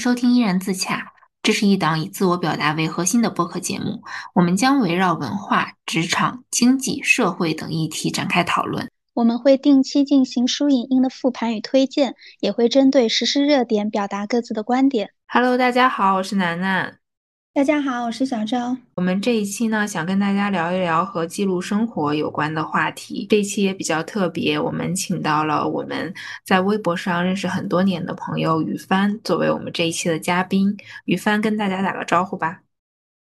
收听《依然自洽》，这是一档以自我表达为核心的播客节目。我们将围绕文化、职场、经济、社会等议题展开讨论。我们会定期进行书影音的复盘与推荐，也会针对实时热点表达各自的观点。Hello，大家好，我是楠楠。大家好，我是小赵。我们这一期呢，想跟大家聊一聊和记录生活有关的话题。这一期也比较特别，我们请到了我们在微博上认识很多年的朋友雨帆，作为我们这一期的嘉宾。雨帆跟大家打个招呼吧。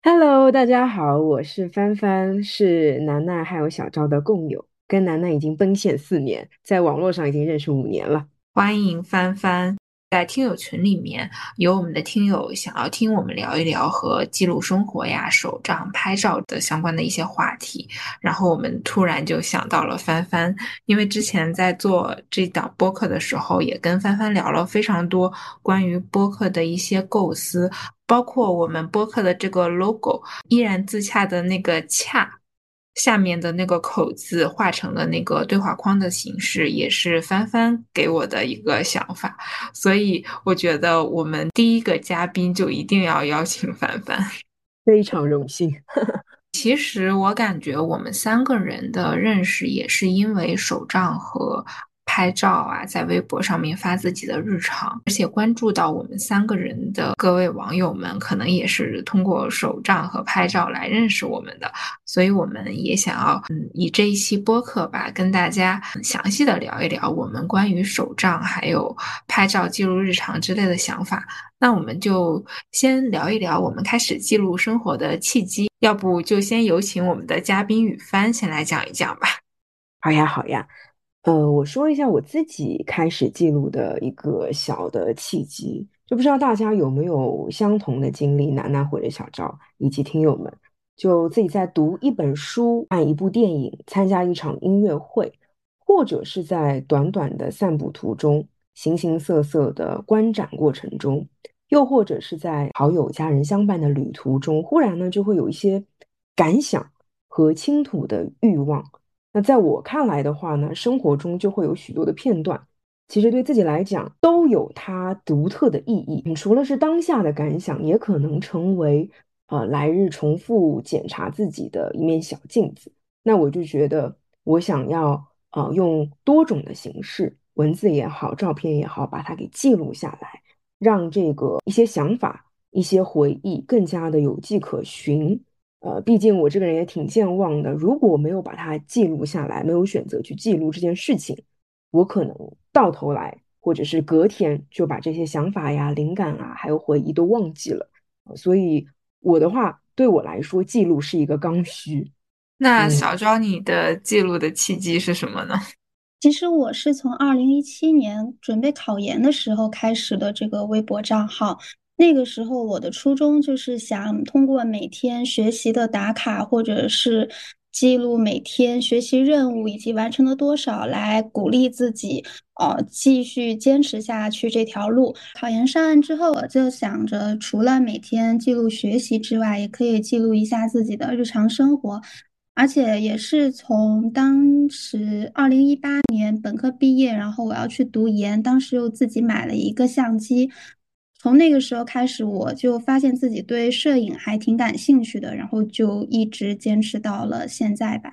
Hello，大家好，我是帆帆，是楠楠还有小赵的共友，跟楠楠已经奔现四年，在网络上已经认识五年了。欢迎帆帆。在听友群里面，有我们的听友想要听我们聊一聊和记录生活呀、手账、拍照的相关的一些话题。然后我们突然就想到了帆帆，因为之前在做这档播客的时候，也跟帆帆聊了非常多关于播客的一些构思，包括我们播客的这个 logo，依然自洽的那个洽。下面的那个口字画成了那个对话框的形式，也是帆帆给我的一个想法，所以我觉得我们第一个嘉宾就一定要邀请帆帆，非常荣幸。其实我感觉我们三个人的认识也是因为手账和。拍照啊，在微博上面发自己的日常，而且关注到我们三个人的各位网友们，可能也是通过手账和拍照来认识我们的，所以我们也想要，嗯，以这一期播客吧，跟大家详细的聊一聊我们关于手账还有拍照记录日常之类的想法。那我们就先聊一聊我们开始记录生活的契机，要不就先有请我们的嘉宾雨帆先来讲一讲吧。好呀，好呀。呃，我说一下我自己开始记录的一个小的契机，就不知道大家有没有相同的经历，楠楠或者小赵以及听友们，就自己在读一本书、看一部电影、参加一场音乐会，或者是在短短的散步途中、形形色色的观展过程中，又或者是在好友家人相伴的旅途中，忽然呢就会有一些感想和倾吐的欲望。那在我看来的话呢，生活中就会有许多的片段，其实对自己来讲都有它独特的意义。你除了是当下的感想，也可能成为呃来日重复检查自己的一面小镜子。那我就觉得，我想要呃用多种的形式，文字也好，照片也好，把它给记录下来，让这个一些想法、一些回忆更加的有迹可循。呃，毕竟我这个人也挺健忘的。如果我没有把它记录下来，没有选择去记录这件事情，我可能到头来或者是隔天就把这些想法呀、灵感啊，还有回忆都忘记了。所以我的话，对我来说，记录是一个刚需。那小昭，你的记录的契机是什么呢？其实我是从二零一七年准备考研的时候开始的这个微博账号。那个时候，我的初衷就是想通过每天学习的打卡，或者是记录每天学习任务以及完成了多少，来鼓励自己，哦，继续坚持下去这条路。考研上岸之后，我就想着，除了每天记录学习之外，也可以记录一下自己的日常生活。而且也是从当时二零一八年本科毕业，然后我要去读研，当时又自己买了一个相机。从那个时候开始，我就发现自己对摄影还挺感兴趣的，然后就一直坚持到了现在吧。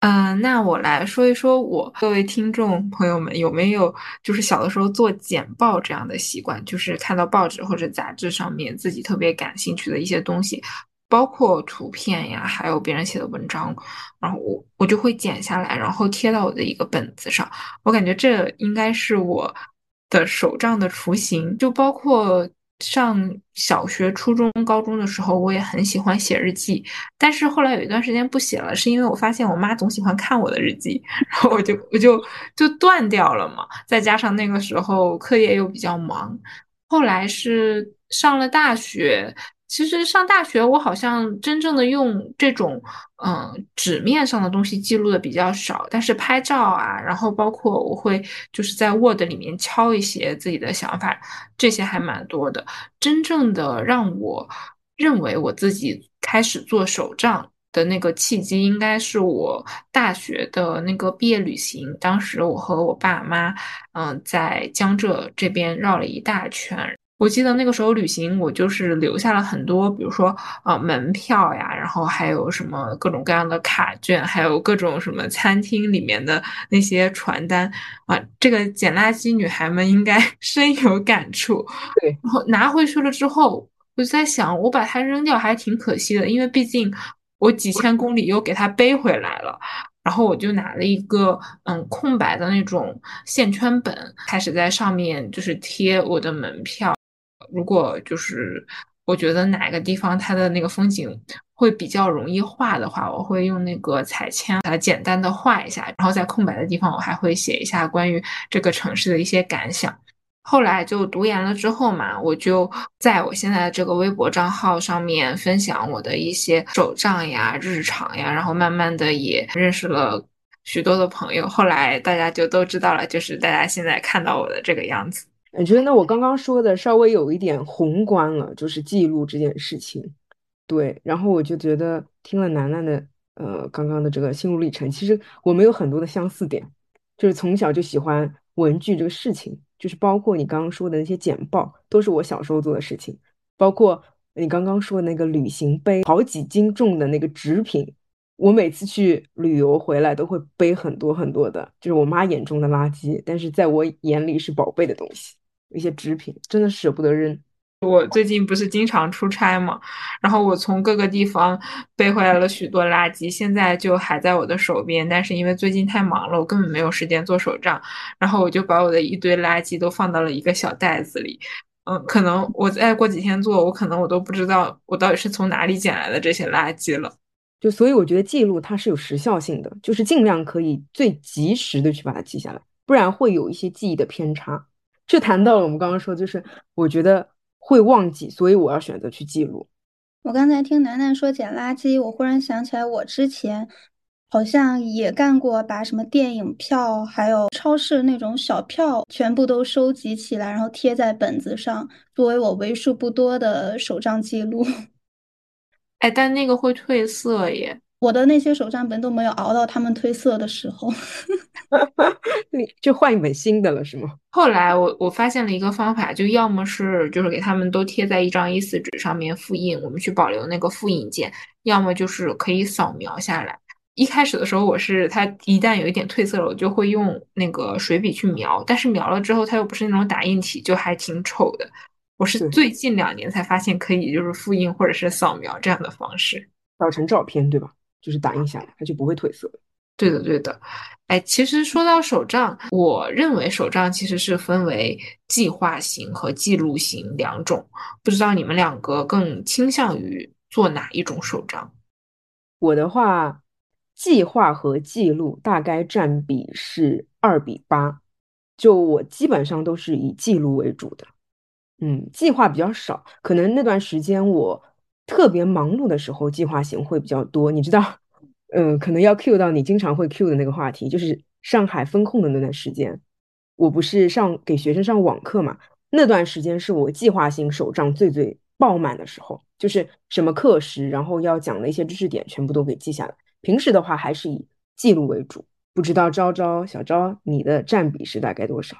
嗯，那我来说一说我各位听众朋友们有没有就是小的时候做简报这样的习惯，就是看到报纸或者杂志上面自己特别感兴趣的一些东西，包括图片呀，还有别人写的文章，然后我我就会剪下来，然后贴到我的一个本子上。我感觉这应该是我。的手账的雏形，就包括上小学、初中、高中的时候，我也很喜欢写日记。但是后来有一段时间不写了，是因为我发现我妈总喜欢看我的日记，然后我就我就就断掉了嘛。再加上那个时候课业又比较忙，后来是上了大学。其实上大学，我好像真正的用这种嗯纸面上的东西记录的比较少，但是拍照啊，然后包括我会就是在 Word 里面敲一些自己的想法，这些还蛮多的。真正的让我认为我自己开始做手账的那个契机，应该是我大学的那个毕业旅行。当时我和我爸妈嗯在江浙这边绕了一大圈。我记得那个时候旅行，我就是留下了很多，比如说呃门票呀，然后还有什么各种各样的卡券，还有各种什么餐厅里面的那些传单啊。这个捡垃圾女孩们应该 深有感触。对，然后拿回去了之后，我就在想，我把它扔掉还挺可惜的，因为毕竟我几千公里又给它背回来了。然后我就拿了一个嗯空白的那种线圈本，开始在上面就是贴我的门票。如果就是我觉得哪个地方它的那个风景会比较容易画的话，我会用那个彩铅把它简单的画一下，然后在空白的地方我还会写一下关于这个城市的一些感想。后来就读研了之后嘛，我就在我现在的这个微博账号上面分享我的一些手账呀、日常呀，然后慢慢的也认识了许多的朋友。后来大家就都知道了，就是大家现在看到我的这个样子。我觉得那，我刚刚说的稍微有一点宏观了，就是记录这件事情。对，然后我就觉得听了楠楠的呃刚刚的这个心路历程，其实我们有很多的相似点，就是从小就喜欢文具这个事情，就是包括你刚刚说的那些简报，都是我小时候做的事情，包括你刚刚说的那个旅行杯，好几斤重的那个纸品，我每次去旅游回来都会背很多很多的，就是我妈眼中的垃圾，但是在我眼里是宝贝的东西。一些纸品真的舍不得扔。我最近不是经常出差嘛，然后我从各个地方背回来了许多垃圾，现在就还在我的手边。但是因为最近太忙了，我根本没有时间做手账，然后我就把我的一堆垃圾都放到了一个小袋子里。嗯，可能我再过几天做，我可能我都不知道我到底是从哪里捡来的这些垃圾了。就所以我觉得记录它是有时效性的，就是尽量可以最及时的去把它记下来，不然会有一些记忆的偏差。这谈到了我们刚刚说，就是我觉得会忘记，所以我要选择去记录。我刚才听楠楠说捡垃圾，我忽然想起来，我之前好像也干过，把什么电影票还有超市那种小票全部都收集起来，然后贴在本子上，作为我为数不多的手账记录。哎，但那个会褪色耶。我的那些手账本都没有熬到他们褪色的时候，你就换一本新的了是吗？后来我我发现了一个方法，就要么是就是给他们都贴在一张 A4 纸上面复印，我们去保留那个复印件；要么就是可以扫描下来。一开始的时候，我是它一旦有一点褪色了，我就会用那个水笔去描，但是描了之后它又不是那种打印体，就还挺丑的。我是最近两年才发现可以就是复印或者是扫描这样的方式，扫成照片对吧？就是打印下来，它就不会褪色。对的，对的。哎，其实说到手账，我认为手账其实是分为计划型和记录型两种。不知道你们两个更倾向于做哪一种手账？我的话，计划和记录大概占比是二比八。就我基本上都是以记录为主的。嗯，计划比较少，可能那段时间我。特别忙碌的时候，计划型会比较多。你知道，嗯，可能要 Q 到你经常会 Q 的那个话题，就是上海封控的那段时间，我不是上给学生上网课嘛？那段时间是我计划型手账最最爆满的时候，就是什么课时，然后要讲的一些知识点全部都给记下来。平时的话还是以记录为主。不知道昭昭、小昭，你的占比是大概多少？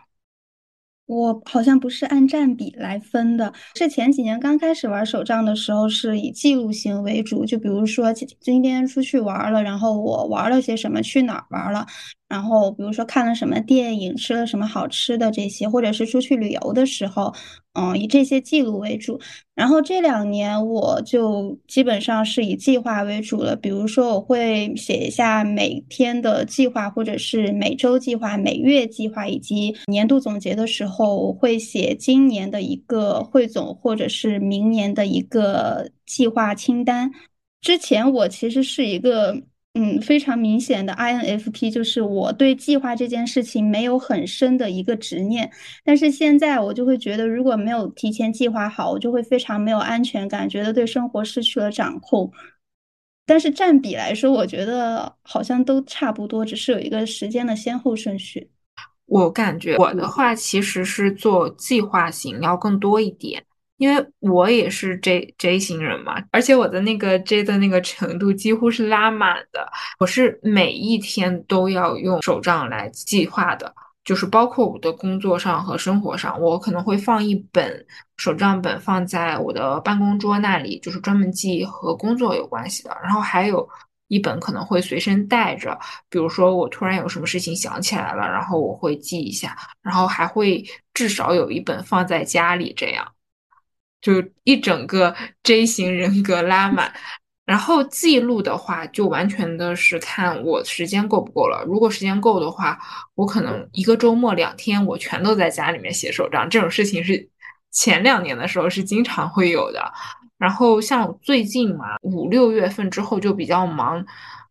我好像不是按占比来分的，是前几年刚开始玩手账的时候，是以记录型为主。就比如说今天出去玩了，然后我玩了些什么，去哪儿玩了。然后，比如说看了什么电影，吃了什么好吃的这些，或者是出去旅游的时候，嗯，以这些记录为主。然后这两年我就基本上是以计划为主了。比如说，我会写一下每天的计划，或者是每周计划、每月计划，以及年度总结的时候，我会写今年的一个汇总，或者是明年的一个计划清单。之前我其实是一个。嗯，非常明显的 INFP 就是我对计划这件事情没有很深的一个执念，但是现在我就会觉得，如果没有提前计划好，我就会非常没有安全感，觉得对生活失去了掌控。但是占比来说，我觉得好像都差不多，只是有一个时间的先后顺序。我感觉我的话其实是做计划型要更多一点。因为我也是 J J 型人嘛，而且我的那个 J 的那个程度几乎是拉满的。我是每一天都要用手账来计划的，就是包括我的工作上和生活上，我可能会放一本手账本放在我的办公桌那里，就是专门记和工作有关系的。然后还有一本可能会随身带着，比如说我突然有什么事情想起来了，然后我会记一下。然后还会至少有一本放在家里，这样就一整个 J 型人格拉满。然后记录的话，就完全的是看我时间够不够了。如果时间够的话，我可能一个周末两天，我全都在家里面写手账。这种事情是前两年的时候是经常会有的。然后像最近嘛，五六月份之后就比较忙，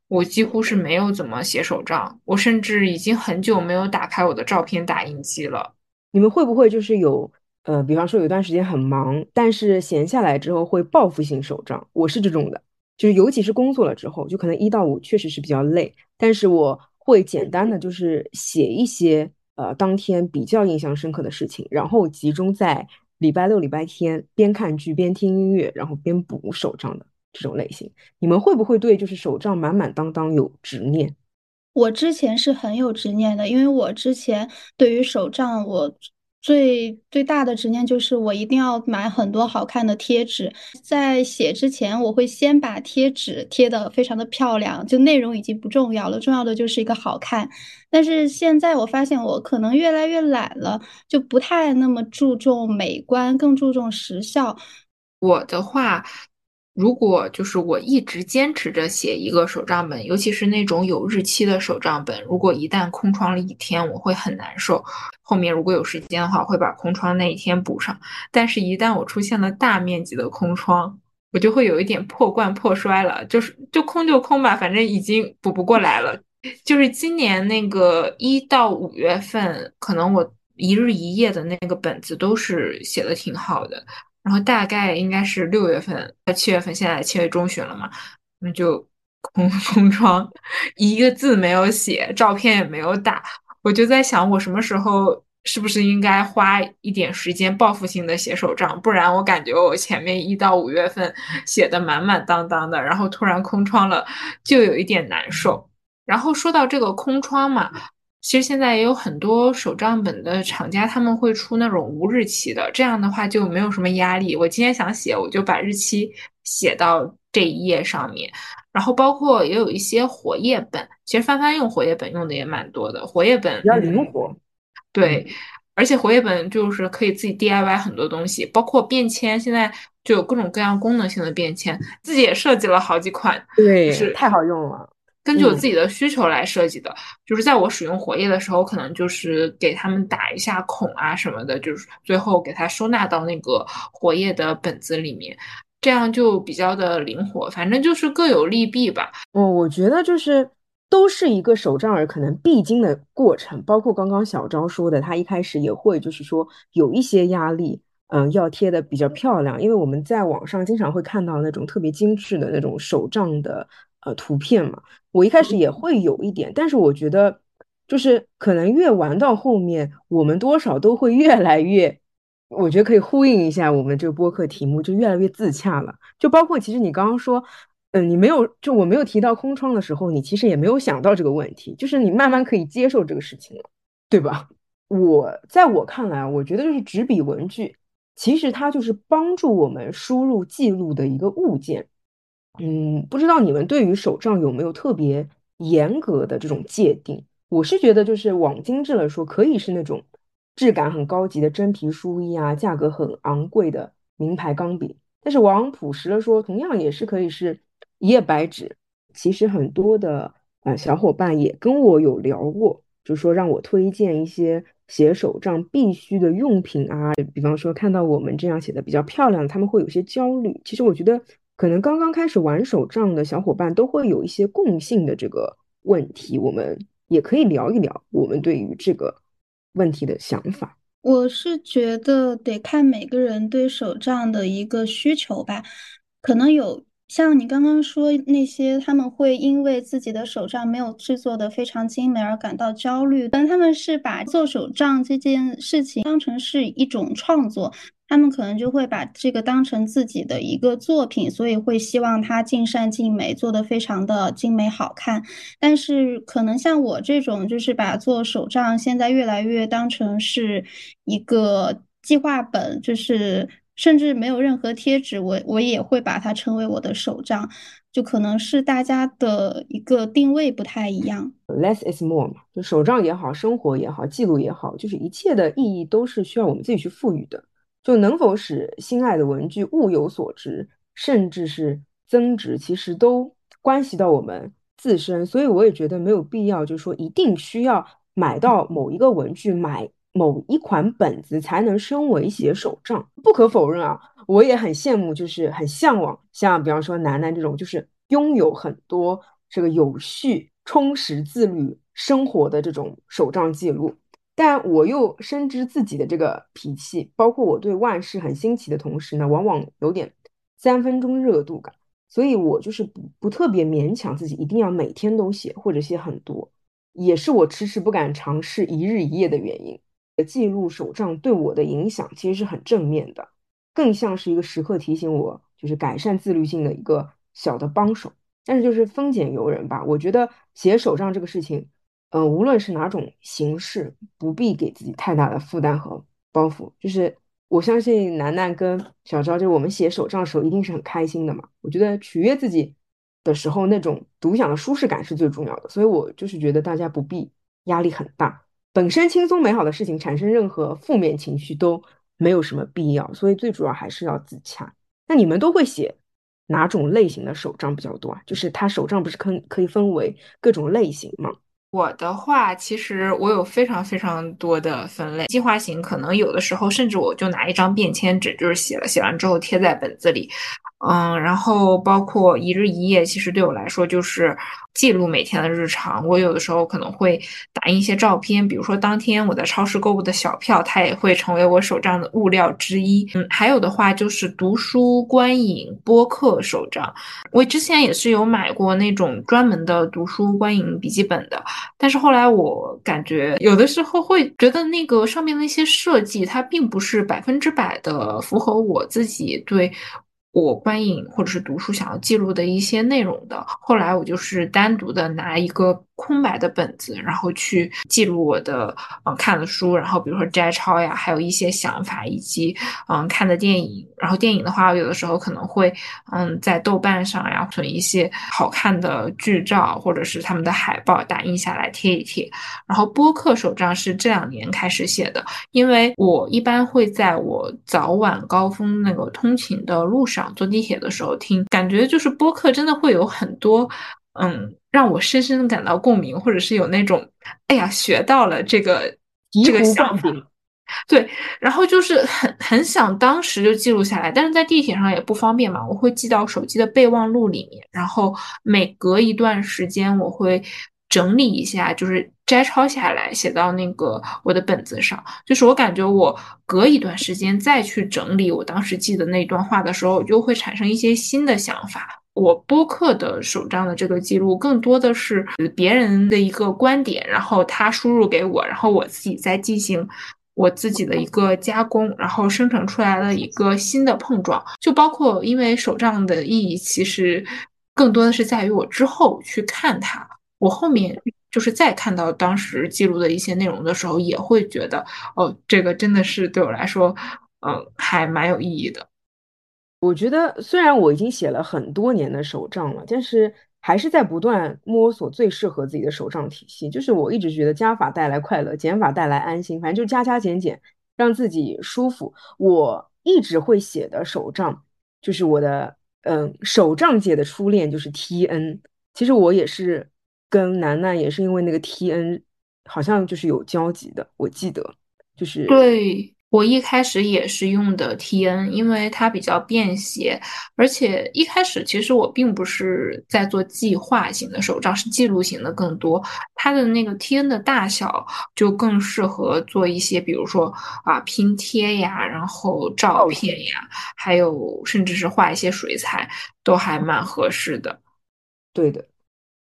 我几乎是没有怎么写手账。我甚至已经很久没有打开我的照片打印机了。你们会不会就是有呃，比方说有一段时间很忙，但是闲下来之后会报复性手账？我是这种的。就是尤其是工作了之后，就可能一到五确实是比较累，但是我会简单的就是写一些呃当天比较印象深刻的事情，然后集中在礼拜六、礼拜天边看剧边听音乐，然后边补手账的这种类型。你们会不会对就是手账满满当当有执念？我之前是很有执念的，因为我之前对于手账我。最最大的执念就是我一定要买很多好看的贴纸，在写之前，我会先把贴纸贴的非常的漂亮，就内容已经不重要了，重要的就是一个好看。但是现在我发现我可能越来越懒了，就不太那么注重美观，更注重时效。我的话。如果就是我一直坚持着写一个手账本，尤其是那种有日期的手账本，如果一旦空窗了一天，我会很难受。后面如果有时间的话，会把空窗那一天补上。但是，一旦我出现了大面积的空窗，我就会有一点破罐破摔了。就是就空就空吧，反正已经补不过来了。就是今年那个一到五月份，可能我一日一夜的那个本子都是写的挺好的。然后大概应该是六月份到七月份，现在七月中旬了嘛，那就空 空窗，一个字没有写，照片也没有打，我就在想，我什么时候是不是应该花一点时间报复性的写手账？不然我感觉我前面一到五月份写的满满当当的，然后突然空窗了，就有一点难受。然后说到这个空窗嘛。其实现在也有很多手账本的厂家，他们会出那种无日期的，这样的话就没有什么压力。我今天想写，我就把日期写到这一页上面。然后包括也有一些活页本，其实翻翻用活页本用的也蛮多的，活页本比较灵活。对，而且活页本就是可以自己 DIY 很多东西，包括便签，现在就有各种各样功能性的便签，自己也设计了好几款，对，是太好用了。根据我自己的需求来设计的，就是在我使用活页的时候，可能就是给他们打一下孔啊什么的，就是最后给它收纳到那个活页的本子里面，这样就比较的灵活。反正就是各有利弊吧。哦，我觉得就是都是一个手账儿可能必经的过程，包括刚刚小昭说的，他一开始也会就是说有一些压力，嗯，要贴的比较漂亮，因为我们在网上经常会看到那种特别精致的那种手账的。呃，图片嘛，我一开始也会有一点，但是我觉得，就是可能越玩到后面，我们多少都会越来越，我觉得可以呼应一下我们这个播客题目，就越来越自洽了。就包括其实你刚刚说，嗯，你没有，就我没有提到空窗的时候，你其实也没有想到这个问题，就是你慢慢可以接受这个事情了，对吧？我在我看来，我觉得就是纸笔文具，其实它就是帮助我们输入记录的一个物件。嗯，不知道你们对于手账有没有特别严格的这种界定？我是觉得，就是往精致了说，可以是那种质感很高级的真皮书衣啊，价格很昂贵的名牌钢笔。但是往朴实了说，同样也是可以是一页白纸。其实很多的呃小伙伴也跟我有聊过，就说让我推荐一些写手账必须的用品啊，比方说看到我们这样写的比较漂亮，他们会有些焦虑。其实我觉得。可能刚刚开始玩手账的小伙伴都会有一些共性的这个问题，我们也可以聊一聊我们对于这个问题的想法。我是觉得得看每个人对手账的一个需求吧，可能有像你刚刚说那些，他们会因为自己的手账没有制作的非常精美而感到焦虑，但他们是把做手账这件事情当成是一种创作。他们可能就会把这个当成自己的一个作品，所以会希望它尽善尽美，做得非常的精美好看。但是可能像我这种，就是把做手账现在越来越当成是一个计划本，就是甚至没有任何贴纸，我我也会把它称为我的手账。就可能是大家的一个定位不太一样。Less is more 嘛，就手账也好，生活也好，记录也好，就是一切的意义都是需要我们自己去赋予的。就能否使心爱的文具物有所值，甚至是增值，其实都关系到我们自身。所以我也觉得没有必要，就是说一定需要买到某一个文具，买某一款本子才能升为写手账。不可否认啊。我也很羡慕，就是很向往，像比方说楠楠这种，就是拥有很多这个有序、充实、自律生活的这种手账记录。但我又深知自己的这个脾气，包括我对万事很新奇的同时呢，往往有点三分钟热度感，所以我就是不不特别勉强自己一定要每天都写或者写很多，也是我迟迟不敢尝试一日一夜的原因。记录手账对我的影响其实是很正面的。更像是一个时刻提醒我，就是改善自律性的一个小的帮手。但是就是丰俭由人吧，我觉得写手账这个事情，嗯，无论是哪种形式，不必给自己太大的负担和包袱。就是我相信楠楠跟小昭，就是我们写手账的时候一定是很开心的嘛。我觉得取悦自己的时候，那种独享的舒适感是最重要的。所以我就是觉得大家不必压力很大，本身轻松美好的事情，产生任何负面情绪都。没有什么必要，所以最主要还是要自洽。那你们都会写哪种类型的手账比较多啊？就是它手账不是可可以分为各种类型吗？我的话，其实我有非常非常多的分类。计划型可能有的时候，甚至我就拿一张便签纸，就是写了，写完之后贴在本子里。嗯，然后包括一日一夜，其实对我来说就是记录每天的日常。我有的时候可能会打印一些照片，比如说当天我在超市购物的小票，它也会成为我手账的物料之一。嗯，还有的话就是读书、观影、播客手账。我之前也是有买过那种专门的读书、观影笔记本的，但是后来我感觉有的时候会觉得那个上面的一些设计，它并不是百分之百的符合我自己对。我观影或者是读书想要记录的一些内容的，后来我就是单独的拿一个。空白的本子，然后去记录我的嗯看的书，然后比如说摘抄呀，还有一些想法，以及嗯看的电影。然后电影的话，我有的时候可能会嗯在豆瓣上呀存一些好看的剧照，或者是他们的海报打印下来贴一贴。然后播客手账是这两年开始写的，因为我一般会在我早晚高峰那个通勤的路上坐地铁的时候听，感觉就是播客真的会有很多。嗯，让我深深的感到共鸣，或者是有那种，哎呀，学到了这个这个想法，对，然后就是很很想当时就记录下来，但是在地铁上也不方便嘛，我会记到手机的备忘录里面，然后每隔一段时间我会整理一下，就是摘抄下来写到那个我的本子上，就是我感觉我隔一段时间再去整理我当时记的那段话的时候，就会产生一些新的想法。我播客的手账的这个记录，更多的是别人的一个观点，然后他输入给我，然后我自己再进行我自己的一个加工，然后生成出来了一个新的碰撞。就包括，因为手账的意义，其实更多的是在于我之后去看它，我后面就是再看到当时记录的一些内容的时候，也会觉得，哦，这个真的是对我来说，嗯，还蛮有意义的。我觉得虽然我已经写了很多年的手账了，但是还是在不断摸索最适合自己的手账体系。就是我一直觉得加法带来快乐，减法带来安心，反正就加加减减，让自己舒服。我一直会写的手账，就是我的嗯手账界的初恋就是 T N。其实我也是跟楠楠也是因为那个 T N，好像就是有交集的。我记得就是对。我一开始也是用的 T N，因为它比较便携，而且一开始其实我并不是在做计划型的手账，是记录型的更多。它的那个 T N 的大小就更适合做一些，比如说啊拼贴呀，然后照片呀，还有甚至是画一些水彩，都还蛮合适的。对的，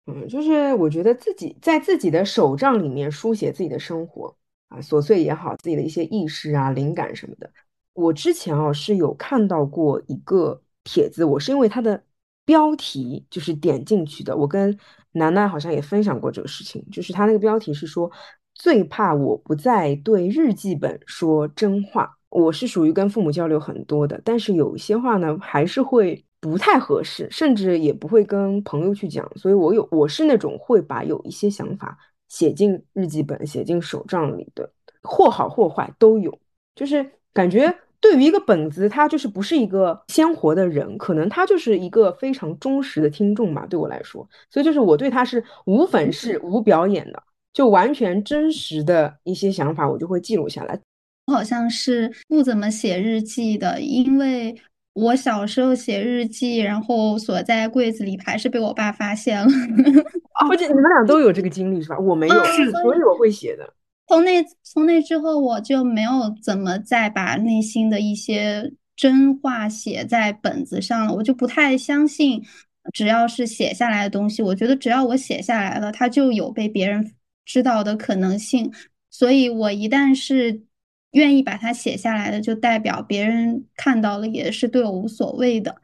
嗯，就是我觉得自己在自己的手账里面书写自己的生活。啊，琐碎也好，自己的一些意识啊、灵感什么的，我之前啊是有看到过一个帖子，我是因为它的标题就是点进去的。我跟楠楠好像也分享过这个事情，就是他那个标题是说最怕我不再对日记本说真话。我是属于跟父母交流很多的，但是有一些话呢还是会不太合适，甚至也不会跟朋友去讲。所以我有我是那种会把有一些想法写进日记本、写进手账里的，或好或坏都有，就是感觉。对于一个本子，它就是不是一个鲜活的人，可能他就是一个非常忠实的听众吧。对我来说，所以就是我对他是无粉饰、无表演的，就完全真实的一些想法，我就会记录下来。我好像是不怎么写日记的，因为我小时候写日记，然后锁在柜子里，还是被我爸发现了。而且你们俩都有这个经历是吧？我没有，是所以我会写的。从那从那之后，我就没有怎么再把内心的一些真话写在本子上了。我就不太相信，只要是写下来的东西，我觉得只要我写下来了，它就有被别人知道的可能性。所以，我一旦是愿意把它写下来的，就代表别人看到了也是对我无所谓的。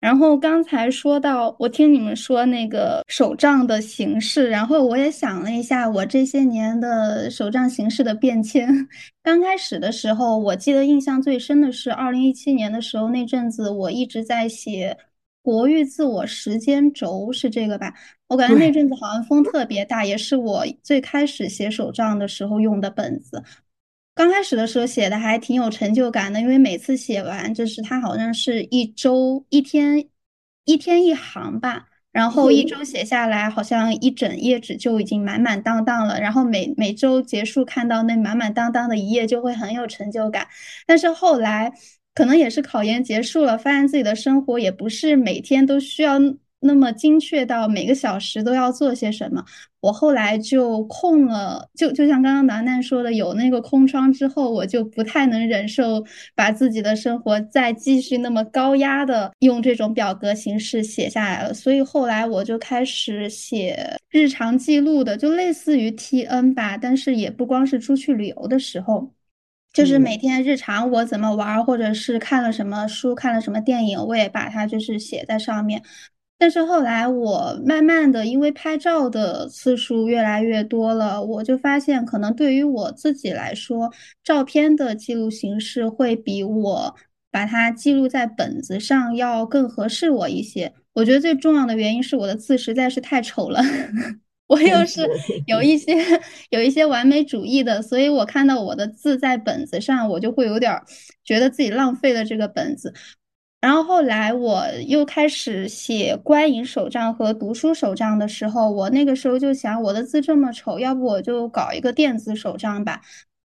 然后刚才说到，我听你们说那个手账的形式，然后我也想了一下，我这些年的手账形式的变迁。刚开始的时候，我记得印象最深的是二零一七年的时候，那阵子我一直在写国誉自我时间轴，是这个吧？我感觉那阵子好像风特别大，也是我最开始写手账的时候用的本子。刚开始的时候写的还挺有成就感的，因为每次写完就是它好像是一周一天一天一行吧，然后一周写下来好像一整页纸就已经满满当当了，然后每每周结束看到那满满当当的一页就会很有成就感。但是后来可能也是考研结束了，发现自己的生活也不是每天都需要。那么精确到每个小时都要做些什么？我后来就空了，就就像刚刚楠楠说的，有那个空窗之后，我就不太能忍受把自己的生活再继续那么高压的用这种表格形式写下来了。所以后来我就开始写日常记录的，就类似于 T N 吧，但是也不光是出去旅游的时候，就是每天日常我怎么玩，或者是看了什么书、看了什么电影，我也把它就是写在上面。但是后来我慢慢的，因为拍照的次数越来越多了，我就发现可能对于我自己来说，照片的记录形式会比我把它记录在本子上要更合适我一些。我觉得最重要的原因是我的字实在是太丑了，我又是有一些有一些完美主义的，所以我看到我的字在本子上，我就会有点觉得自己浪费了这个本子。然后后来我又开始写观影手账和读书手账的时候，我那个时候就想，我的字这么丑，要不我就搞一个电子手账吧。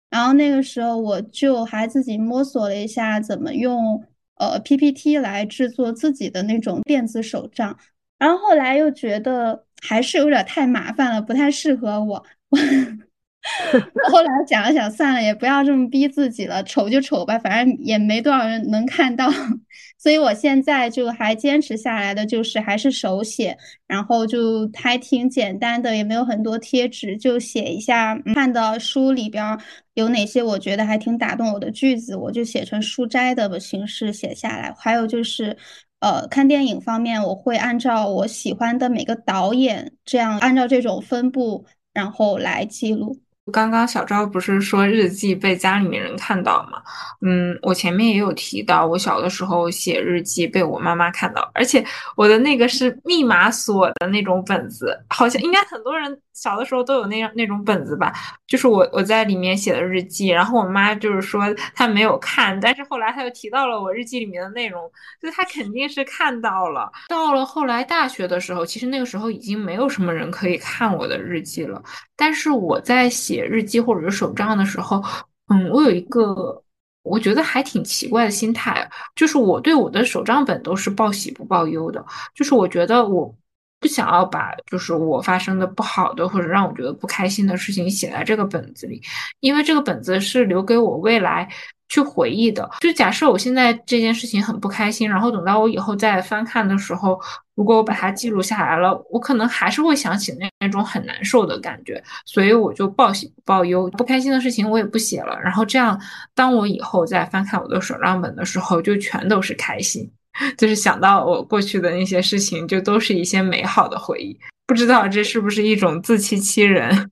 然后那个时候我就还自己摸索了一下怎么用呃 PPT 来制作自己的那种电子手账。然后后来又觉得还是有点太麻烦了，不太适合我。后来想了想，算了，也不要这么逼自己了，丑就丑吧，反正也没多少人能看到。所以我现在就还坚持下来的就是还是手写，然后就还挺简单的，也没有很多贴纸，就写一下看到书里边有哪些我觉得还挺打动我的句子，我就写成书摘的形式写下来。还有就是，呃，看电影方面，我会按照我喜欢的每个导演这样按照这种分布，然后来记录。刚刚小赵不是说日记被家里面人看到吗？嗯，我前面也有提到，我小的时候写日记被我妈妈看到，而且我的那个是密码锁的那种本子，好像应该很多人小的时候都有那样那种本子吧。就是我我在里面写的日记，然后我妈就是说她没有看，但是后来她又提到了我日记里面的内容，就她肯定是看到了。到了后来大学的时候，其实那个时候已经没有什么人可以看我的日记了，但是我在写。写日记或者是手账的时候，嗯，我有一个我觉得还挺奇怪的心态，就是我对我的手账本都是报喜不报忧的，就是我觉得我不想要把就是我发生的不好的或者让我觉得不开心的事情写在这个本子里，因为这个本子是留给我未来去回忆的。就假设我现在这件事情很不开心，然后等到我以后再翻看的时候，如果我把它记录下来了，我可能还是会想起那那种很难受的感觉，所以我就报喜不报忧，不开心的事情我也不写了。然后这样，当我以后再翻看我的手账本的时候，就全都是开心，就是想到我过去的那些事情，就都是一些美好的回忆。不知道这是不是一种自欺欺人？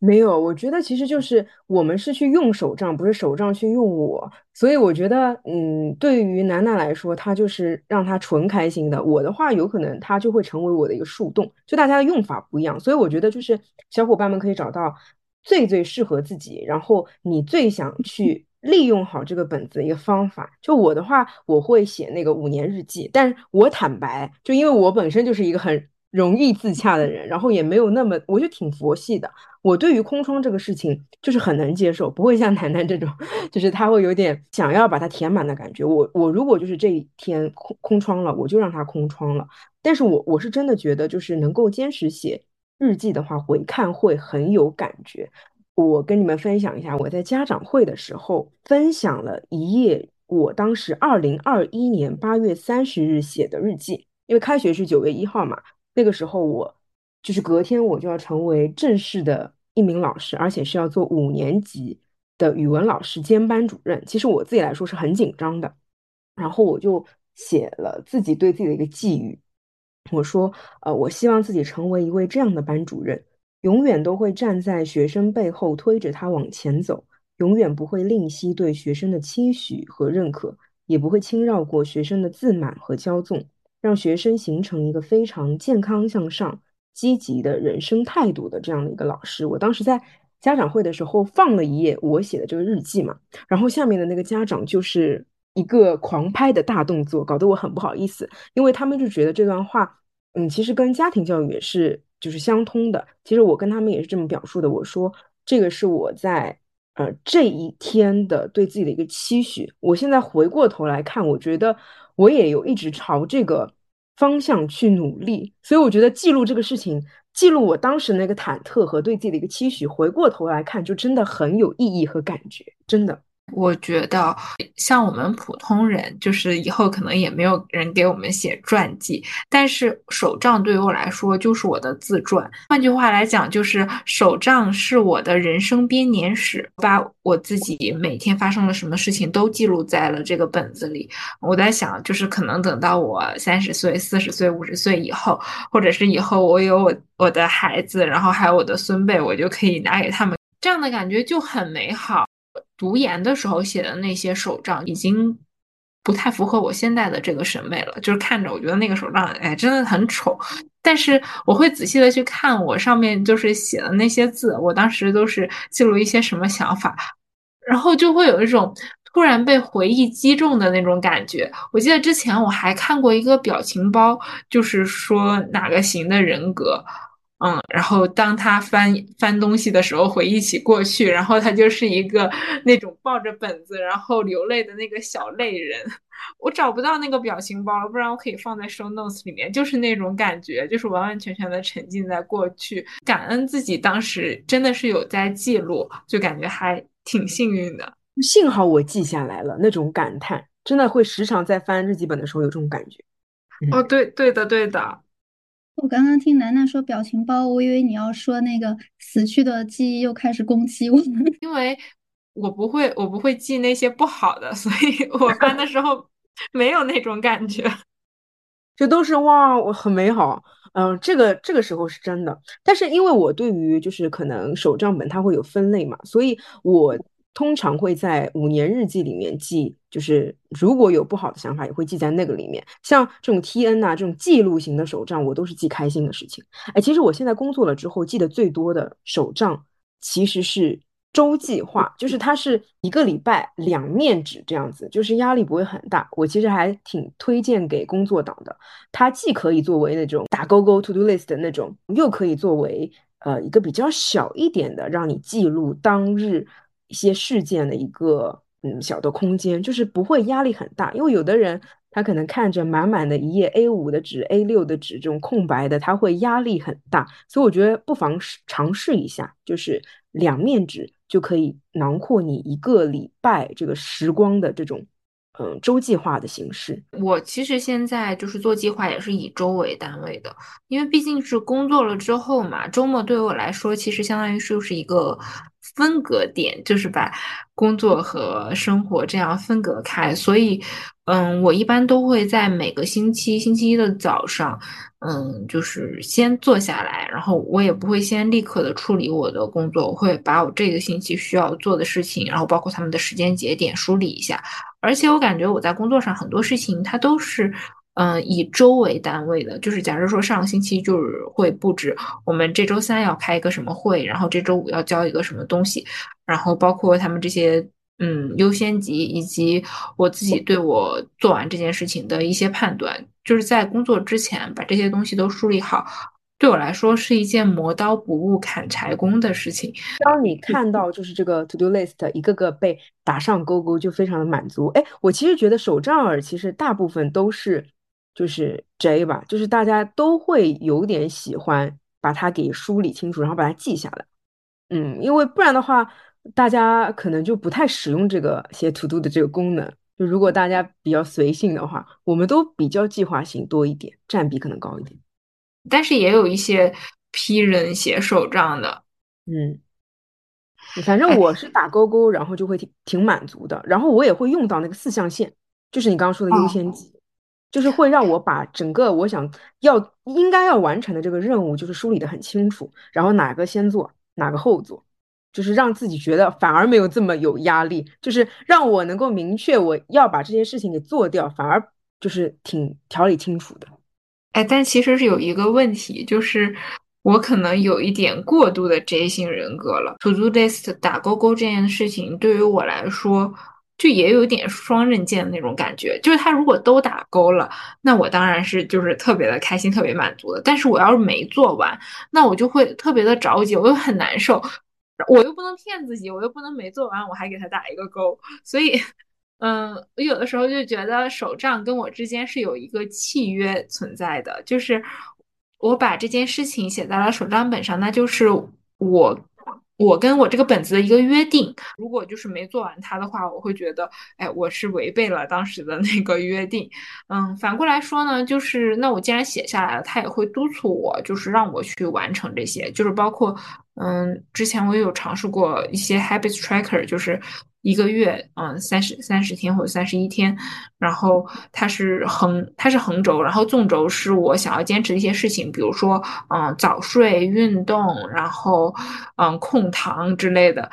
没有，我觉得其实就是我们是去用手账，不是手账去用我。所以我觉得，嗯，对于楠楠来说，他就是让他纯开心的。我的话，有可能他就会成为我的一个树洞。就大家的用法不一样，所以我觉得就是小伙伴们可以找到最最适合自己，然后你最想去利用好这个本子的一个方法。就我的话，我会写那个五年日记，但是我坦白，就因为我本身就是一个很。容易自洽的人，然后也没有那么，我就挺佛系的。我对于空窗这个事情就是很能接受，不会像楠楠这种，就是他会有点想要把它填满的感觉。我我如果就是这一天空空窗了，我就让它空窗了。但是我我是真的觉得，就是能够坚持写日记的话，回看会很有感觉。我跟你们分享一下，我在家长会的时候分享了一页，我当时二零二一年八月三十日写的日记，因为开学是九月一号嘛。那个时候我就是隔天我就要成为正式的一名老师，而且是要做五年级的语文老师兼班主任。其实我自己来说是很紧张的，然后我就写了自己对自己的一个寄语，我说：呃，我希望自己成为一位这样的班主任，永远都会站在学生背后推着他往前走，永远不会吝惜对学生的期许和认可，也不会轻绕过学生的自满和骄纵。让学生形成一个非常健康向上、积极的人生态度的这样的一个老师。我当时在家长会的时候放了一页我写的这个日记嘛，然后下面的那个家长就是一个狂拍的大动作，搞得我很不好意思，因为他们就觉得这段话，嗯，其实跟家庭教育也是就是相通的。其实我跟他们也是这么表述的，我说这个是我在呃这一天的对自己的一个期许。我现在回过头来看，我觉得。我也有一直朝这个方向去努力，所以我觉得记录这个事情，记录我当时那个忐忑和对自己的一个期许，回过头来看，就真的很有意义和感觉，真的。我觉得像我们普通人，就是以后可能也没有人给我们写传记，但是手账对于我来说就是我的自传。换句话来讲，就是手账是我的人生编年史，把我自己每天发生了什么事情都记录在了这个本子里。我在想，就是可能等到我三十岁、四十岁、五十岁以后，或者是以后我有我我的孩子，然后还有我的孙辈，我就可以拿给他们，这样的感觉就很美好。读研的时候写的那些手账已经不太符合我现在的这个审美了，就是看着我觉得那个手账，哎，真的很丑。但是我会仔细的去看我上面就是写的那些字，我当时都是记录一些什么想法，然后就会有一种突然被回忆击中的那种感觉。我记得之前我还看过一个表情包，就是说哪个型的人格。嗯，然后当他翻翻东西的时候，回忆起过去，然后他就是一个那种抱着本子然后流泪的那个小泪人。我找不到那个表情包了，不然我可以放在 show notes 里面。就是那种感觉，就是完完全全的沉浸在过去，感恩自己当时真的是有在记录，就感觉还挺幸运的。幸好我记下来了，那种感叹真的会时常在翻日记本的时候有这种感觉。哦，对，对的，对的。我刚刚听楠楠说表情包，我以为你要说那个死去的记忆又开始攻击我们。因为我不会，我不会记那些不好的，所以我翻的时候 没有那种感觉。这都是哇，我很美好。嗯，这个这个时候是真的。但是因为我对于就是可能手账本它会有分类嘛，所以我。通常会在五年日记里面记，就是如果有不好的想法，也会记在那个里面。像这种 T N 呐，这种记录型的手账，我都是记开心的事情。哎，其实我现在工作了之后，记得最多的手账其实是周计划，就是它是一个礼拜两面纸这样子，就是压力不会很大。我其实还挺推荐给工作党的，它既可以作为那种打勾勾 to do list 的那种，又可以作为呃一个比较小一点的，让你记录当日。一些事件的一个嗯小的空间，就是不会压力很大，因为有的人他可能看着满满的一页 A 五的纸、A 六的纸这种空白的，他会压力很大，所以我觉得不妨尝试一下，就是两面纸就可以囊括你一个礼拜这个时光的这种嗯周计划的形式？我其实现在就是做计划也是以周为单位的，因为毕竟是工作了之后嘛，周末对于我来说其实相当于就是一个分隔点，就是把工作和生活这样分隔开，所以。嗯，我一般都会在每个星期星期一的早上，嗯，就是先坐下来，然后我也不会先立刻的处理我的工作，我会把我这个星期需要做的事情，然后包括他们的时间节点梳理一下。而且我感觉我在工作上很多事情它都是，嗯，以周为单位的，就是假如说上个星期就是会布置我们这周三要开一个什么会，然后这周五要交一个什么东西，然后包括他们这些。嗯，优先级以及我自己对我做完这件事情的一些判断，就是在工作之前把这些东西都梳理好，对我来说是一件磨刀不误砍柴工的事情。当你 看到就是这个 to do list 一个个被打上勾勾，就非常的满足。哎，我其实觉得手账儿其实大部分都是就是 J 吧，就是大家都会有点喜欢把它给梳理清楚，然后把它记下来。嗯，因为不然的话。大家可能就不太使用这个写 to do 的这个功能。就如果大家比较随性的话，我们都比较计划性多一点，占比可能高一点。但是也有一些批人写手账的，嗯，反正我是打勾勾，然后就会挺挺满足的。然后我也会用到那个四象限，就是你刚刚说的优先级，就是会让我把整个我想要应该要完成的这个任务，就是梳理的很清楚，然后哪个先做，哪个后做。就是让自己觉得反而没有这么有压力，就是让我能够明确我要把这件事情给做掉，反而就是挺条理清楚的。哎，但其实是有一个问题，就是我可能有一点过度的 J 型人格了。To do list 打勾勾这件事情对于我来说，就也有点双刃剑的那种感觉。就是他如果都打勾了，那我当然是就是特别的开心、特别满足的。但是我要是没做完，那我就会特别的着急，我又很难受。我又不能骗自己，我又不能没做完我还给他打一个勾，所以，嗯，我有的时候就觉得手账跟我之间是有一个契约存在的，就是我把这件事情写在了手账本上，那就是我。我跟我这个本子的一个约定，如果就是没做完它的话，我会觉得，哎，我是违背了当时的那个约定。嗯，反过来说呢，就是那我既然写下来了，他也会督促我，就是让我去完成这些，就是包括，嗯，之前我也有尝试过一些 habit tracker，就是。一个月，嗯，三十三十天或者三十一天，然后它是横，它是横轴，然后纵轴是我想要坚持的一些事情，比如说，嗯，早睡、运动，然后，嗯，控糖之类的，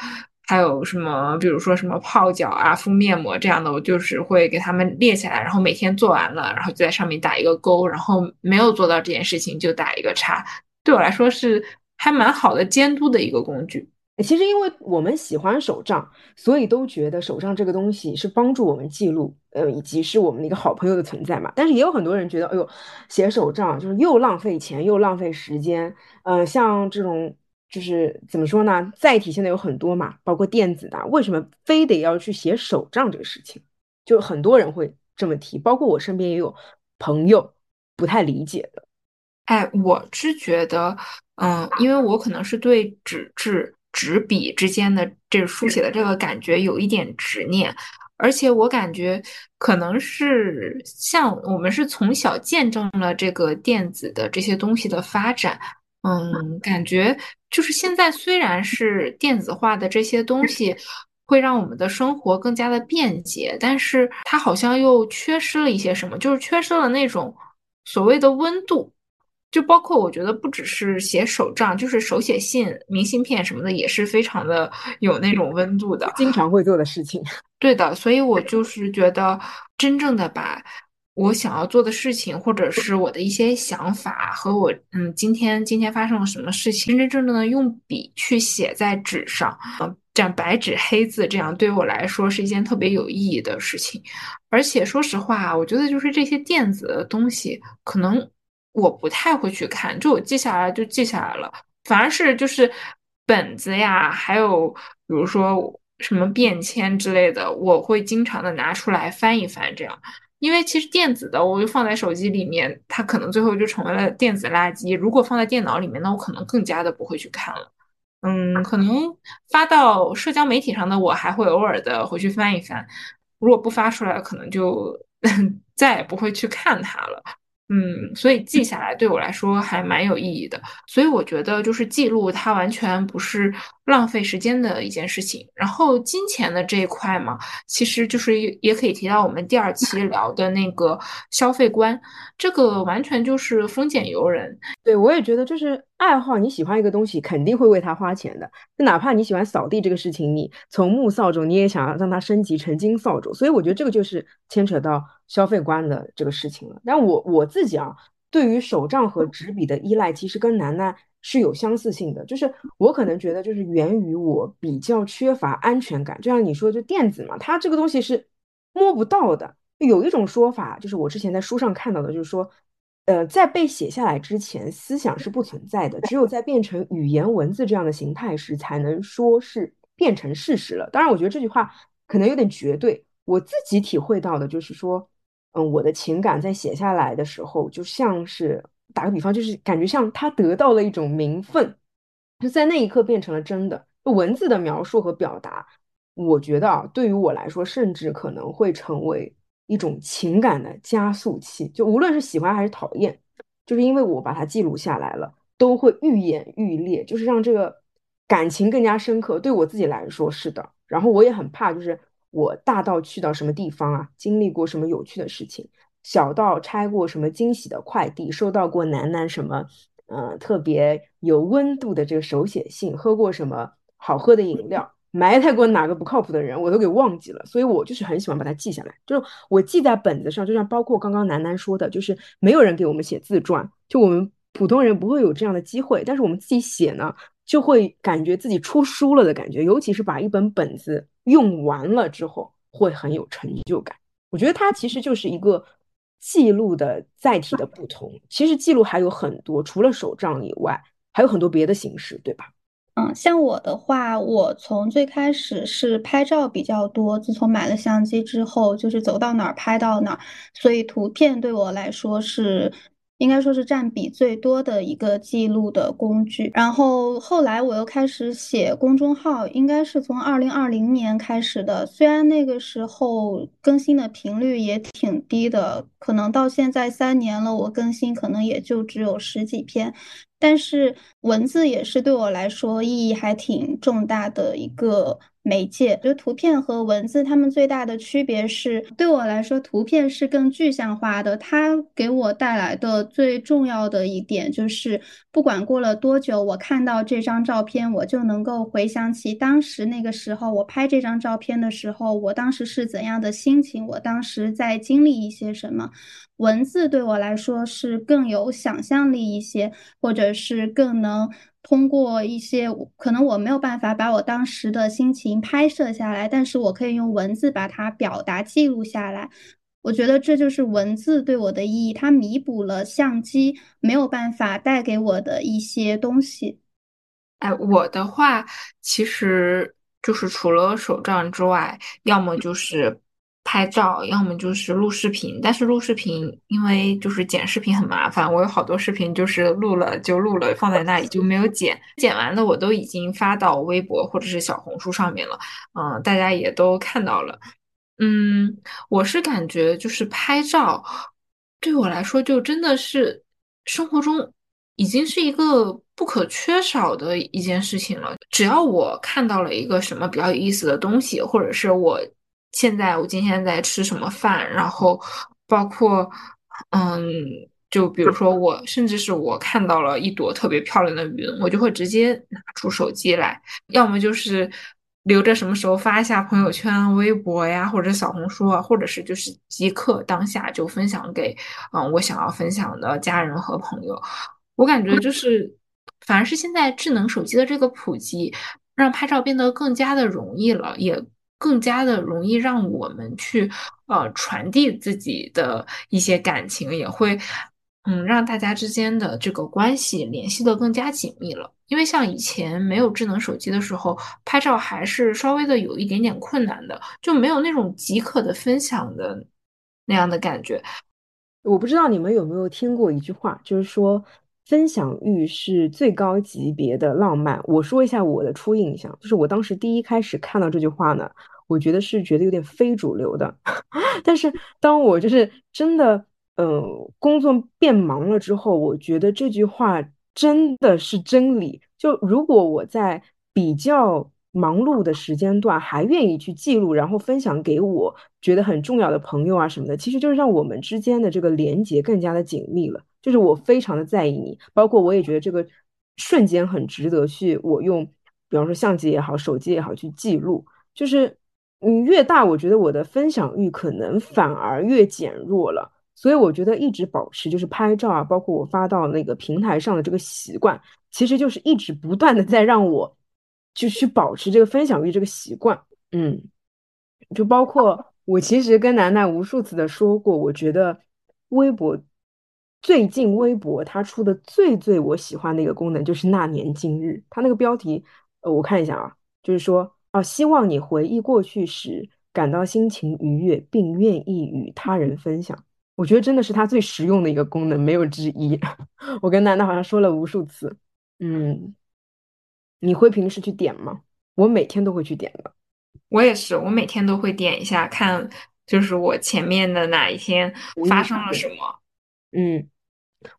还有什么，比如说什么泡脚啊、敷面膜这样的，我就是会给他们列下来，然后每天做完了，然后就在上面打一个勾，然后没有做到这件事情就打一个叉，对我来说是还蛮好的监督的一个工具。其实，因为我们喜欢手账，所以都觉得手账这个东西是帮助我们记录，呃，以及是我们的一个好朋友的存在嘛。但是也有很多人觉得，哎呦，写手账就是又浪费钱又浪费时间。嗯，像这种就是怎么说呢？载体现在有很多嘛，包括电子的，为什么非得要去写手账这个事情？就很多人会这么提，包括我身边也有朋友不太理解的。哎，我是觉得，嗯，因为我可能是对纸质。纸笔之间的这书写的这个感觉有一点执念，而且我感觉可能是像我们是从小见证了这个电子的这些东西的发展，嗯，感觉就是现在虽然是电子化的这些东西会让我们的生活更加的便捷，但是它好像又缺失了一些什么，就是缺失了那种所谓的温度。就包括我觉得不只是写手账，就是手写信、明信片什么的，也是非常的有那种温度的。经常会做的事情。对的，所以我就是觉得，真正的把我想要做的事情，或者是我的一些想法和我嗯今天今天发生了什么事情，真真正正的用笔去写在纸上，嗯，这样白纸黑字，这样对我来说是一件特别有意义的事情。而且说实话，我觉得就是这些电子的东西，可能。我不太会去看，就我记下来就记下来了。反而是就是本子呀，还有比如说什么便签之类的，我会经常的拿出来翻一翻。这样，因为其实电子的，我就放在手机里面，它可能最后就成为了电子垃圾。如果放在电脑里面，那我可能更加的不会去看了。嗯，可能发到社交媒体上的，我还会偶尔的回去翻一翻。如果不发出来，可能就 再也不会去看它了。嗯，所以记下来对我来说还蛮有意义的。所以我觉得就是记录它完全不是浪费时间的一件事情。然后金钱的这一块嘛，其实就是也可以提到我们第二期聊的那个消费观，这个完全就是丰俭由人。对我也觉得就是爱好，你喜欢一个东西，肯定会为它花钱的。就哪怕你喜欢扫地这个事情，你从木扫帚你也想要让它升级成金扫帚。所以我觉得这个就是牵扯到。消费观的这个事情了，但我我自己啊，对于手账和纸笔的依赖，其实跟楠楠是有相似性的。就是我可能觉得，就是源于我比较缺乏安全感。就像你说，就电子嘛，它这个东西是摸不到的。有一种说法，就是我之前在书上看到的，就是说，呃，在被写下来之前，思想是不存在的，只有在变成语言文字这样的形态时，才能说是变成事实了。当然，我觉得这句话可能有点绝对。我自己体会到的就是说。嗯，我的情感在写下来的时候，就像是打个比方，就是感觉像他得到了一种名分，就在那一刻变成了真的。文字的描述和表达，我觉得啊，对于我来说，甚至可能会成为一种情感的加速器。就无论是喜欢还是讨厌，就是因为我把它记录下来了，都会愈演愈烈，就是让这个感情更加深刻。对我自己来说是的，然后我也很怕，就是。我大到去到什么地方啊，经历过什么有趣的事情，小到拆过什么惊喜的快递，收到过楠楠什么，呃，特别有温度的这个手写信，喝过什么好喝的饮料，埋汰过哪个不靠谱的人，我都给忘记了。所以我就是很喜欢把它记下来，就是我记在本子上，就像包括刚刚楠楠说的，就是没有人给我们写自传，就我们普通人不会有这样的机会，但是我们自己写呢，就会感觉自己出书了的感觉，尤其是把一本本子。用完了之后会很有成就感，我觉得它其实就是一个记录的载体的不同。其实记录还有很多，除了手账以外，还有很多别的形式，对吧？嗯，像我的话，我从最开始是拍照比较多，自从买了相机之后，就是走到哪儿拍到哪儿，所以图片对我来说是。应该说是占比最多的一个记录的工具。然后后来我又开始写公众号，应该是从二零二零年开始的。虽然那个时候更新的频率也挺低的，可能到现在三年了，我更新可能也就只有十几篇。但是文字也是对我来说意义还挺重大的一个媒介。就图片和文字，它们最大的区别是，对我来说，图片是更具象化的。它给我带来的最重要的一点就是，不管过了多久，我看到这张照片，我就能够回想起当时那个时候，我拍这张照片的时候，我当时是怎样的心情，我当时在经历一些什么。文字对我来说是更有想象力一些，或者是更能通过一些可能我没有办法把我当时的心情拍摄下来，但是我可以用文字把它表达记录下来。我觉得这就是文字对我的意义，它弥补了相机没有办法带给我的一些东西。哎，我的话其实就是除了手账之外，要么就是。拍照，要么就是录视频，但是录视频因为就是剪视频很麻烦，我有好多视频就是录了就录了，放在那里就没有剪，剪完的我都已经发到微博或者是小红书上面了，嗯，大家也都看到了，嗯，我是感觉就是拍照对我来说就真的是生活中已经是一个不可缺少的一件事情了，只要我看到了一个什么比较有意思的东西，或者是我。现在我今天在吃什么饭？然后包括，嗯，就比如说我，甚至是我看到了一朵特别漂亮的云，我就会直接拿出手机来，要么就是留着什么时候发一下朋友圈、微博呀，或者小红书啊，或者是就是即刻当下就分享给嗯我想要分享的家人和朋友。我感觉就是，反而是现在智能手机的这个普及，让拍照变得更加的容易了，也。更加的容易让我们去呃传递自己的一些感情，也会嗯让大家之间的这个关系联系的更加紧密了。因为像以前没有智能手机的时候，拍照还是稍微的有一点点困难的，就没有那种即刻的分享的那样的感觉。我不知道你们有没有听过一句话，就是说分享欲是最高级别的浪漫。我说一下我的初印象，就是我当时第一开始看到这句话呢。我觉得是觉得有点非主流的。但是当我就是真的，呃，工作变忙了之后，我觉得这句话真的是真理。就如果我在比较忙碌的时间段还愿意去记录，然后分享给我觉得很重要的朋友啊什么的，其实就是让我们之间的这个连接更加的紧密了。就是我非常的在意你，包括我也觉得这个瞬间很值得去我用，比方说相机也好，手机也好去记录。就是嗯越大，我觉得我的分享欲可能反而越减弱了。所以我觉得一直保持就是拍照啊，包括我发到那个平台上的这个习惯，其实就是一直不断的在让我就去保持这个分享欲这个习惯。嗯，就包括我其实跟楠楠无数次的说过，我觉得微博。最近微博它出的最最我喜欢的一个功能就是那年今日，它那个标题，呃，我看一下啊，就是说啊，希望你回忆过去时感到心情愉悦，并愿意与他人分享。我觉得真的是它最实用的一个功能，没有之一。我跟楠楠好像说了无数次，嗯，你会平时去点吗？我每天都会去点的。我也是，我每天都会点一下，看就是我前面的哪一天发生了什么。嗯，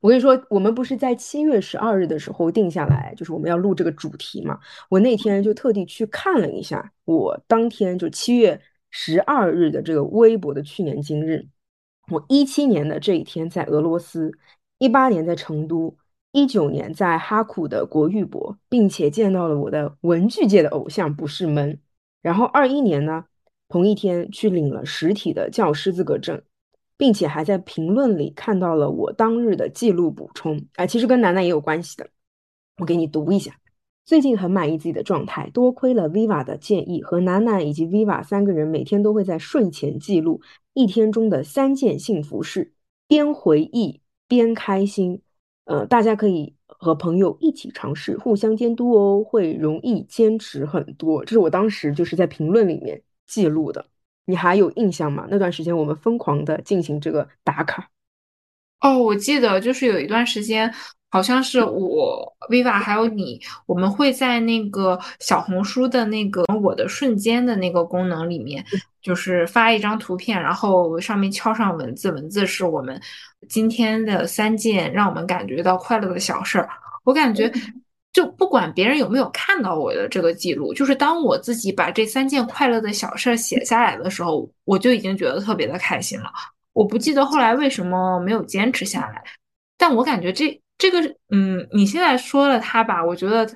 我跟你说，我们不是在七月十二日的时候定下来，就是我们要录这个主题嘛。我那天就特地去看了一下，我当天就七月十二日的这个微博的去年今日，我一七年的这一天在俄罗斯，一八年在成都，一九年在哈库的国玉博，并且见到了我的文具界的偶像不是闷。然后二一年呢，同一天去领了实体的教师资格证。并且还在评论里看到了我当日的记录补充，哎，其实跟楠楠也有关系的，我给你读一下。最近很满意自己的状态，多亏了 Viva 的建议，和楠楠以及 Viva 三个人每天都会在睡前记录一天中的三件幸福事，边回忆边开心。呃，大家可以和朋友一起尝试，互相监督哦，会容易坚持很多。这是我当时就是在评论里面记录的。你还有印象吗？那段时间我们疯狂的进行这个打卡。哦，我记得就是有一段时间，好像是我 Viva 还有你，我们会在那个小红书的那个我的瞬间的那个功能里面，就是发一张图片，然后上面敲上文字，文字是我们今天的三件让我们感觉到快乐的小事儿。我感觉。就不管别人有没有看到我的这个记录，就是当我自己把这三件快乐的小事儿写下来的时候，我就已经觉得特别的开心了。我不记得后来为什么没有坚持下来，但我感觉这这个，嗯，你现在说了它吧，我觉得。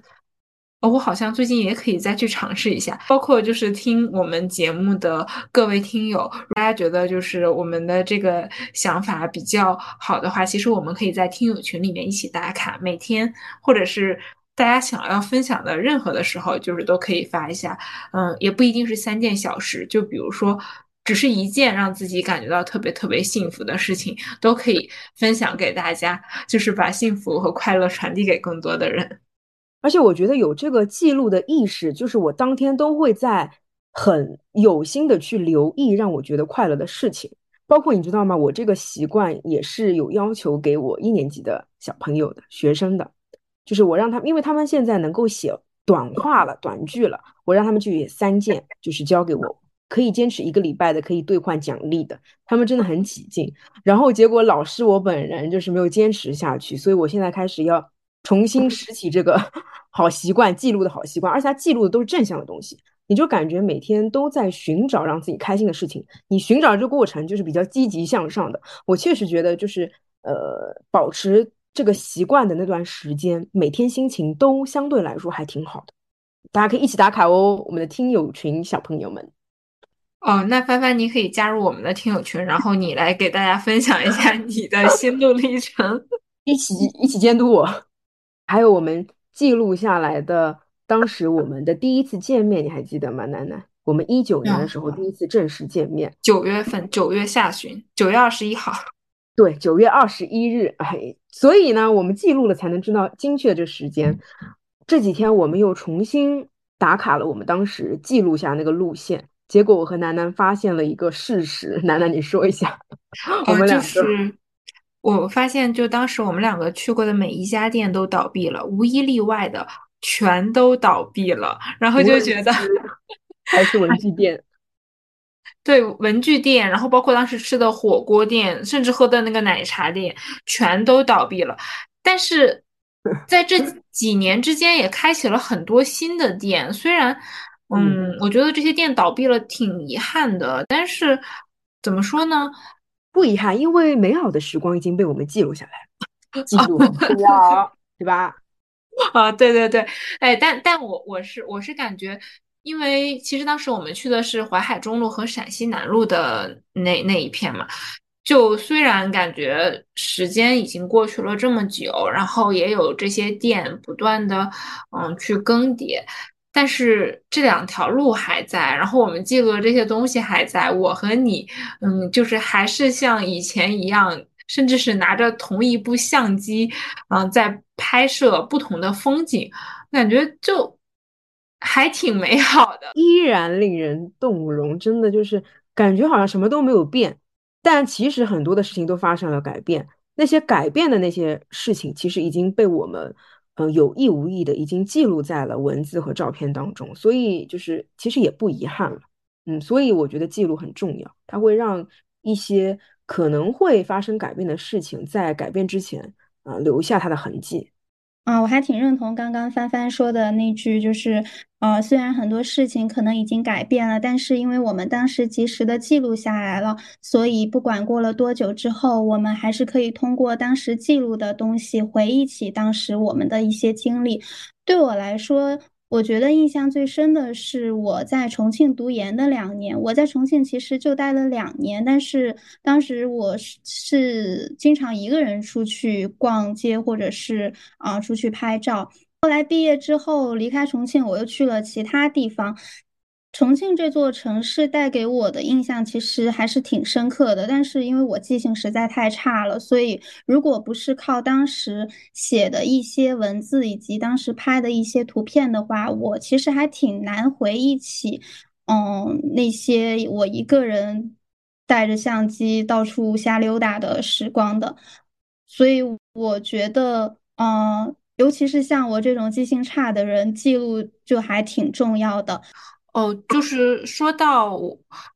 我好像最近也可以再去尝试一下，包括就是听我们节目的各位听友，大家觉得就是我们的这个想法比较好的话，其实我们可以在听友群里面一起打卡，每天或者是大家想要分享的任何的时候，就是都可以发一下。嗯，也不一定是三件小事，就比如说只是一件让自己感觉到特别特别幸福的事情，都可以分享给大家，就是把幸福和快乐传递给更多的人。而且我觉得有这个记录的意识，就是我当天都会在很有心的去留意让我觉得快乐的事情。包括你知道吗？我这个习惯也是有要求给我一年级的小朋友的学生的，就是我让他们，因为他们现在能够写短话了、短句了，我让他们去写三件，就是交给我，可以坚持一个礼拜的，可以兑换奖励的。他们真的很起劲。然后结果老师我本人就是没有坚持下去，所以我现在开始要。重新拾起这个 好习惯，记录的好习惯，而且他记录的都是正向的东西，你就感觉每天都在寻找让自己开心的事情。你寻找这个过程就是比较积极向上的。我确实觉得，就是呃，保持这个习惯的那段时间，每天心情都相对来说还挺好的。大家可以一起打卡哦，我们的听友群小朋友们。哦，那帆帆你可以加入我们的听友群，然后你来给大家分享一下你的心路历程，一起一起监督我。还有我们记录下来的当时我们的第一次见面，你还记得吗，楠楠？我们一九年的时候第一次正式见面，九月份，九月下旬，九月二十一号，对，九月二十一日。哎，所以呢，我们记录了才能知道精确的这时间。这几天我们又重新打卡了我们当时记录下那个路线，结果我和楠楠发现了一个事实，楠楠你说一下，我们两个。我发现，就当时我们两个去过的每一家店都倒闭了，无一例外的全都倒闭了。然后就觉得还是文具店，对，文具店，然后包括当时吃的火锅店，甚至喝的那个奶茶店，全都倒闭了。但是 在这几年之间，也开启了很多新的店。虽然，嗯，嗯，我觉得这些店倒闭了挺遗憾的，但是怎么说呢？不遗憾，因为美好的时光已经被我们记录下来了，记录很重要，对吧？啊，对对对，哎，但但我我是我是感觉，因为其实当时我们去的是淮海中路和陕西南路的那那一片嘛，就虽然感觉时间已经过去了这么久，然后也有这些店不断的嗯去更迭，但是这两条路还在，然后我们记录的这些东西还在，我和你嗯就是还是像以前一样。甚至是拿着同一部相机，嗯，在拍摄不同的风景，感觉就还挺美好的。依然令人动容，真的就是感觉好像什么都没有变，但其实很多的事情都发生了改变。那些改变的那些事情，其实已经被我们，嗯，有意无意的已经记录在了文字和照片当中，所以就是其实也不遗憾了。嗯，所以我觉得记录很重要，它会让一些。可能会发生改变的事情，在改变之前，啊，留下它的痕迹。啊，我还挺认同刚刚帆帆说的那句，就是，呃，虽然很多事情可能已经改变了，但是因为我们当时及时的记录下来了，所以不管过了多久之后，我们还是可以通过当时记录的东西，回忆起当时我们的一些经历。对我来说。我觉得印象最深的是我在重庆读研的两年。我在重庆其实就待了两年，但是当时我是是经常一个人出去逛街，或者是啊出去拍照。后来毕业之后离开重庆，我又去了其他地方。重庆这座城市带给我的印象其实还是挺深刻的，但是因为我记性实在太差了，所以如果不是靠当时写的一些文字以及当时拍的一些图片的话，我其实还挺难回忆起，嗯，那些我一个人带着相机到处瞎溜达的时光的。所以我觉得，嗯，尤其是像我这种记性差的人，记录就还挺重要的。哦，就是说到，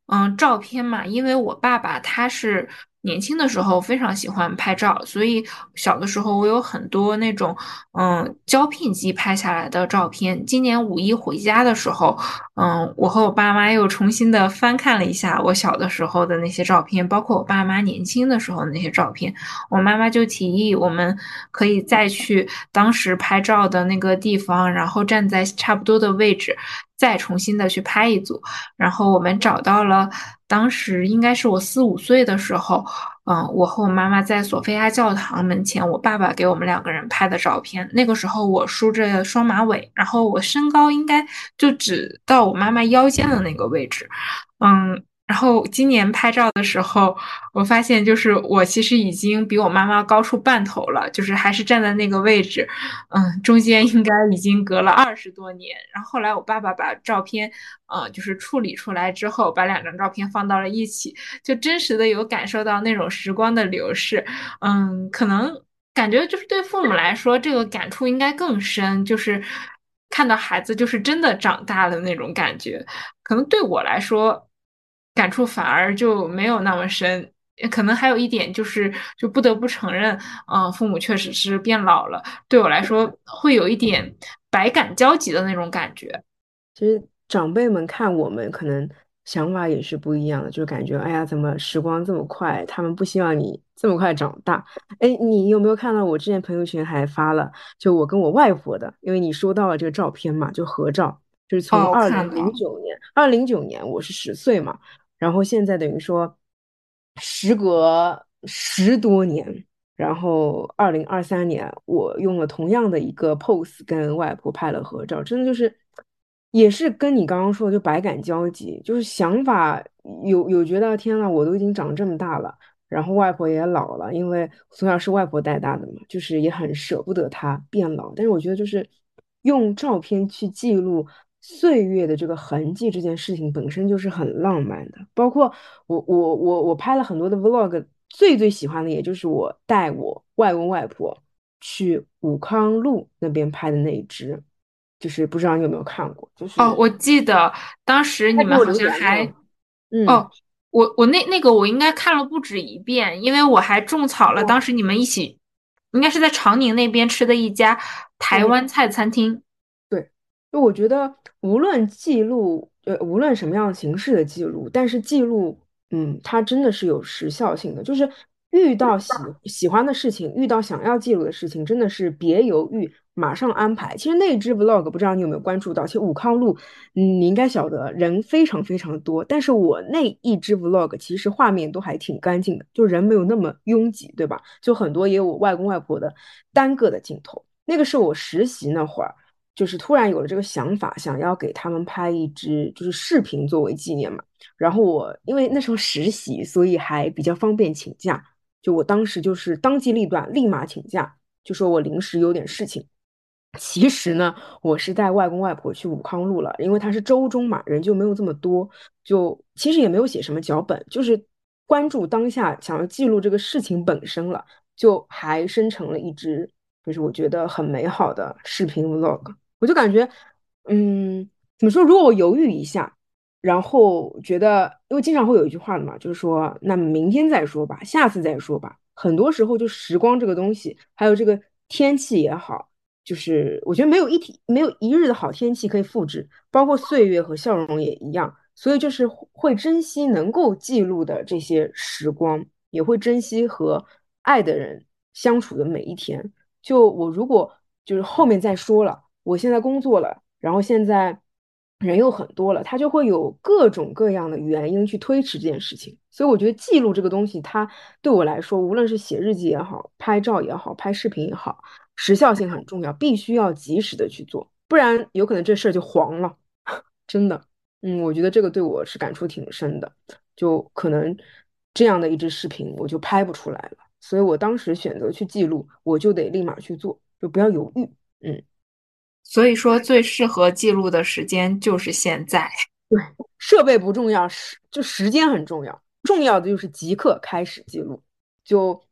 嗯，照片嘛，因为我爸爸他是年轻的时候非常喜欢拍照，所以小的时候我有很多那种，嗯，胶片机拍下来的照片。今年五一回家的时候，嗯，我和我爸妈又重新的翻看了一下我小的时候的那些照片，包括我爸妈年轻的时候的那些照片。我妈妈就提议我们可以再去当时拍照的那个地方，然后站在差不多的位置。再重新的去拍一组，然后我们找到了当时应该是我四五岁的时候，嗯，我和我妈妈在索菲亚教堂门前，我爸爸给我们两个人拍的照片。那个时候我梳着双马尾，然后我身高应该就只到我妈妈腰间的那个位置，嗯。然后今年拍照的时候，我发现就是我其实已经比我妈妈高出半头了，就是还是站在那个位置，嗯，中间应该已经隔了二十多年。然后后来我爸爸把照片，呃，就是处理出来之后，把两张照片放到了一起，就真实的有感受到那种时光的流逝。嗯，可能感觉就是对父母来说，这个感触应该更深，就是看到孩子就是真的长大的那种感觉。可能对我来说。感触反而就没有那么深，可能还有一点就是，就不得不承认，嗯，父母确实是变老了。对我来说，会有一点百感交集的那种感觉。其实长辈们看我们，可能想法也是不一样的，就感觉，哎呀，怎么时光这么快？他们不希望你这么快长大。哎，你有没有看到我之前朋友圈还发了，就我跟我外婆的，因为你说到了这个照片嘛，就合照，就是从二零零九年，二零零九年我是十岁嘛。然后现在等于说，时隔十多年，然后二零二三年，我用了同样的一个 pose 跟外婆拍了合照，真的就是，也是跟你刚刚说的，就百感交集，就是想法有有觉得天呐，我都已经长这么大了，然后外婆也老了，因为从小是外婆带大的嘛，就是也很舍不得她变老，但是我觉得就是用照片去记录。岁月的这个痕迹，这件事情本身就是很浪漫的。包括我，我，我，我拍了很多的 vlog，最最喜欢的也就是我带我外公外婆去武康路那边拍的那一支，就是不知道你有没有看过？就是哦，我记得当时你们好像还嗯，哦，我我那那个我应该看了不止一遍，因为我还种草了哦当时你们一起，应该是在长宁那边吃的一家台湾菜餐厅。对，就我觉得无论记录，呃，无论什么样形式的记录，但是记录，嗯，它真的是有时效性的。就是遇到喜喜欢的事情，遇到想要记录的事情，真的是别犹豫，马上安排。其实那支 vlog 不知道你有没有关注到，其实武康路，嗯，你应该晓得人非常非常多，但是我那一支 vlog 其实画面都还挺干净的，就人没有那么拥挤，对吧？就很多也有我外公外婆的单个的镜头。那个是我实习那会儿。就是突然有了这个想法，想要给他们拍一支就是视频作为纪念嘛。然后我因为那时候实习，所以还比较方便请假。就我当时就是当机立断，立马请假，就说我临时有点事情。其实呢，我是带外公外婆去武康路了，因为他是周中嘛，人就没有这么多，就其实也没有写什么脚本，就是关注当下，想要记录这个事情本身了，就还生成了一支，就是我觉得很美好的视频 vlog。我就感觉，嗯，怎么说？如果我犹豫一下，然后觉得，因为经常会有一句话的嘛，就是说，那明天再说吧，下次再说吧。很多时候，就时光这个东西，还有这个天气也好，就是我觉得没有一天，没有一日的好天气可以复制，包括岁月和笑容也一样。所以就是会珍惜能够记录的这些时光，也会珍惜和爱的人相处的每一天。就我如果就是后面再说了。我现在工作了，然后现在人又很多了，他就会有各种各样的原因去推迟这件事情。所以我觉得记录这个东西，它对我来说，无论是写日记也好，拍照也好，拍视频也好，时效性很重要，必须要及时的去做，不然有可能这事儿就黄了。真的，嗯，我觉得这个对我是感触挺深的，就可能这样的一支视频我就拍不出来了。所以我当时选择去记录，我就得立马去做，就不要犹豫，嗯。所以说，最适合记录的时间就是现在。对，设备不重要，时就时间很重要。重要的就是即刻开始记录。就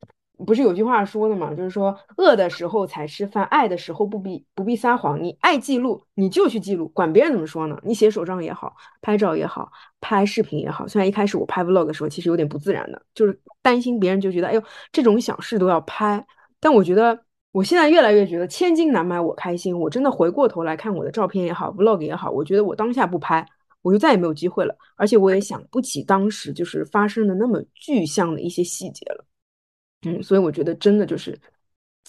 不是有句话说的嘛，就是说饿的时候才吃饭，爱的时候不必不必撒谎。你爱记录，你就去记录，管别人怎么说呢？你写手账也好，拍照也好，拍视频也好。虽然一开始我拍 vlog 的时候，其实有点不自然的，就是担心别人就觉得，哎呦，这种小事都要拍。但我觉得。我现在越来越觉得千金难买我开心。我真的回过头来看我的照片也好，vlog 也好，我觉得我当下不拍，我就再也没有机会了。而且我也想不起当时就是发生的那么具象的一些细节了。嗯，所以我觉得真的就是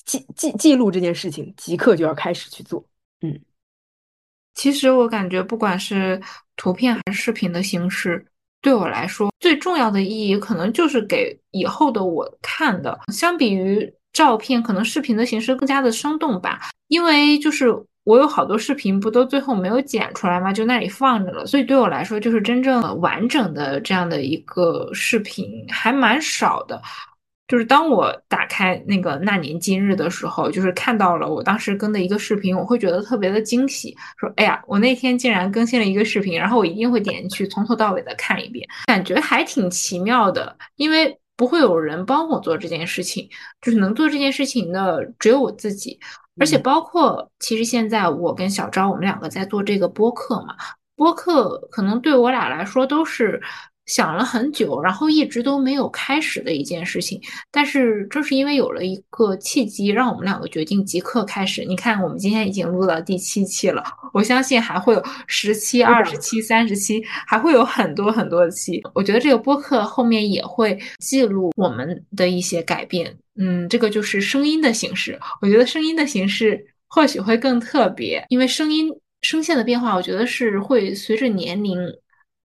记记记录这件事情，即刻就要开始去做。嗯，其实我感觉不管是图片还是视频的形式，对我来说最重要的意义，可能就是给以后的我看的。相比于照片可能视频的形式更加的生动吧，因为就是我有好多视频不都最后没有剪出来吗？就那里放着了，所以对我来说就是真正完整的这样的一个视频还蛮少的。就是当我打开那个那年今日的时候，就是看到了我当时更的一个视频，我会觉得特别的惊喜，说哎呀，我那天竟然更新了一个视频，然后我一定会点进去从头到尾的看一遍，感觉还挺奇妙的，因为。不会有人帮我做这件事情，就是能做这件事情的只有我自己，而且包括其实现在我跟小昭我们两个在做这个播客嘛，播客可能对我俩来说都是。想了很久，然后一直都没有开始的一件事情，但是正是因为有了一个契机，让我们两个决定即刻开始。你看，我们今天已经录到第七期了，我相信还会有十期、二十期、三十期，还会有很多很多期。我觉得这个播客后面也会记录我们的一些改变。嗯，这个就是声音的形式。我觉得声音的形式或许会更特别，因为声音声线的变化，我觉得是会随着年龄。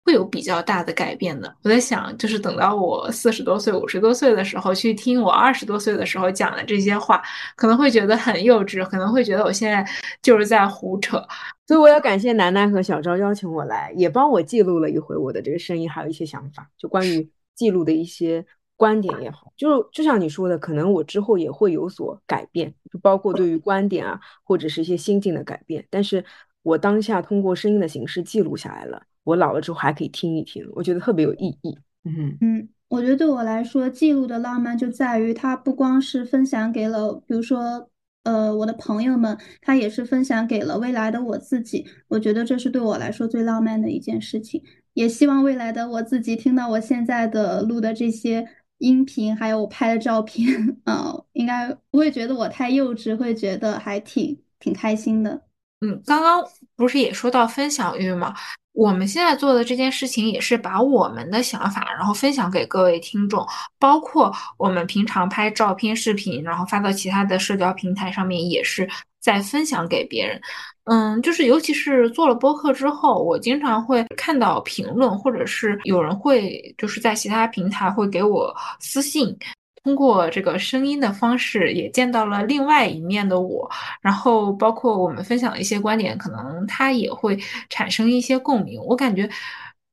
会有比较大的改变的。我在想，就是等到我四十多岁、五十多岁的时候，去听我二十多岁的时候讲的这些话，可能会觉得很幼稚，可能会觉得我现在就是在胡扯。所以我要感谢楠楠和小昭邀请我来，也帮我记录了一回我的这个声音，还有一些想法，就关于记录的一些观点也好，就就像你说的，可能我之后也会有所改变，就包括对于观点啊，或者是一些心境的改变。但是我当下通过声音的形式记录下来了。我老了之后还可以听一听，我觉得特别有意义。嗯嗯，我觉得对我来说，记录的浪漫就在于它不光是分享给了，比如说呃，我的朋友们，他也是分享给了未来的我自己。我觉得这是对我来说最浪漫的一件事情。也希望未来的我自己听到我现在的录的这些音频，还有我拍的照片，嗯，应该不会觉得我太幼稚，会觉得还挺挺开心的。嗯，刚刚不是也说到分享欲吗？我们现在做的这件事情也是把我们的想法，然后分享给各位听众，包括我们平常拍照片、视频，然后发到其他的社交平台上面，也是在分享给别人。嗯，就是尤其是做了播客之后，我经常会看到评论，或者是有人会就是在其他平台会给我私信。通过这个声音的方式，也见到了另外一面的我。然后，包括我们分享的一些观点，可能他也会产生一些共鸣。我感觉，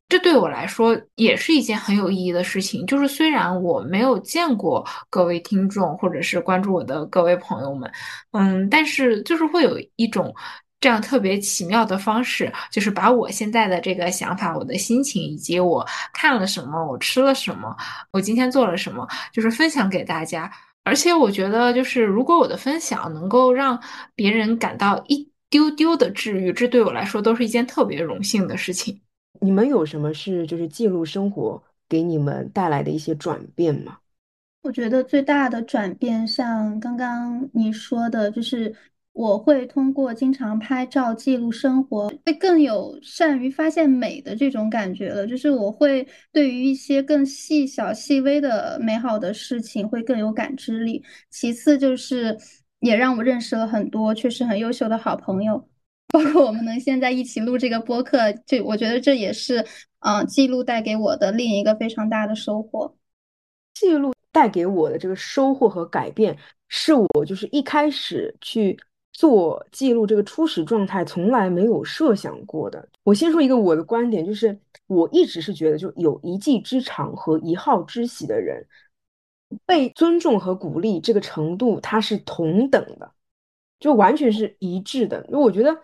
这对我来说也是一件很有意义的事情。就是虽然我没有见过各位听众，或者是关注我的各位朋友们，嗯，但是就是会有一种。这样特别奇妙的方式，就是把我现在的这个想法、我的心情，以及我看了什么、我吃了什么、我今天做了什么，就是分享给大家。而且我觉得，就是如果我的分享能够让别人感到一丢丢的治愈，这对我来说都是一件特别荣幸的事情。你们有什么是就是记录生活给你们带来的一些转变吗？我觉得最大的转变，像刚刚你说的，就是。我会通过经常拍照记录生活，会更有善于发现美的这种感觉了。就是我会对于一些更细小、细微的美好的事情会更有感知力。其次就是也让我认识了很多确实很优秀的好朋友，包括我们能现在一起录这个播客，就我觉得这也是嗯记录带给我的另一个非常大的收获。记录带给我的这个收获和改变，是我就是一开始去。做记录这个初始状态从来没有设想过的。我先说一个我的观点，就是我一直是觉得，就有一技之长和一好之喜的人，被尊重和鼓励这个程度，它是同等的，就完全是一致的。因为我觉得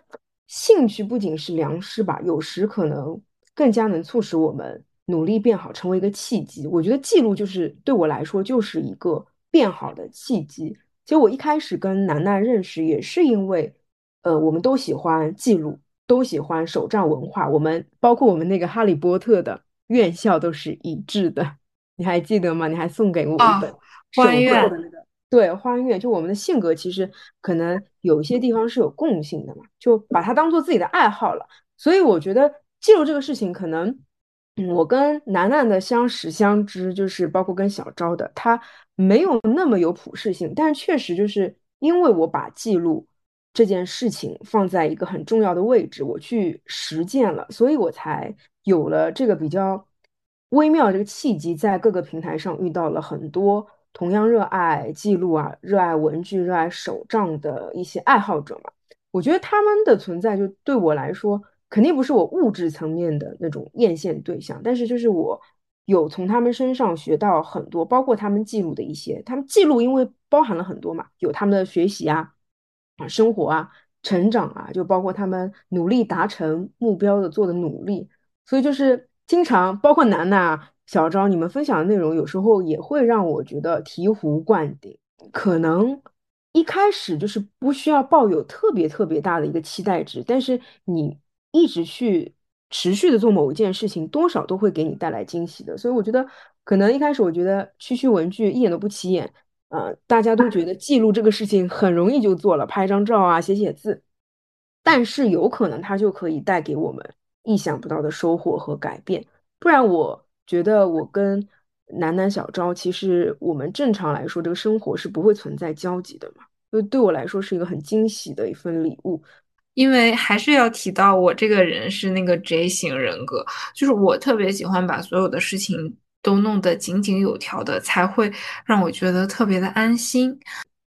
兴趣不仅是良师吧，有时可能更加能促使我们努力变好，成为一个契机。我觉得记录就是对我来说就是一个变好的契机。其实我一开始跟楠楠认识也是因为，呃，我们都喜欢记录，都喜欢手账文化。我们包括我们那个《哈利波特》的院校都是一致的，你还记得吗？你还送给我一本欢悦的那个，对，欢悦。就我们的性格其实可能有一些地方是有共性的嘛，就把它当做自己的爱好了。所以我觉得记录这个事情可能。嗯，我跟楠楠的相识相知，就是包括跟小昭的，他没有那么有普适性，但是确实就是因为我把记录这件事情放在一个很重要的位置，我去实践了，所以我才有了这个比较微妙的这个契机，在各个平台上遇到了很多同样热爱记录啊、热爱文具、热爱手账的一些爱好者嘛。我觉得他们的存在就对我来说。肯定不是我物质层面的那种艳羡对象，但是就是我有从他们身上学到很多，包括他们记录的一些，他们记录因为包含了很多嘛，有他们的学习啊、啊生活啊、成长啊，就包括他们努力达成目标的做的努力，所以就是经常包括楠楠啊、小昭你们分享的内容，有时候也会让我觉得醍醐灌顶。可能一开始就是不需要抱有特别特别大的一个期待值，但是你。一直去持续的做某一件事情，多少都会给你带来惊喜的。所以我觉得，可能一开始我觉得区区文具一点都不起眼，呃，大家都觉得 记录这个事情很容易就做了，拍张照啊，写写字。但是有可能它就可以带给我们意想不到的收获和改变。不然，我觉得我跟楠楠、小昭，其实我们正常来说，这个生活是不会存在交集的嘛。就对我来说，是一个很惊喜的一份礼物。因为还是要提到我这个人是那个 J 型人格，就是我特别喜欢把所有的事情都弄得井井有条的，才会让我觉得特别的安心。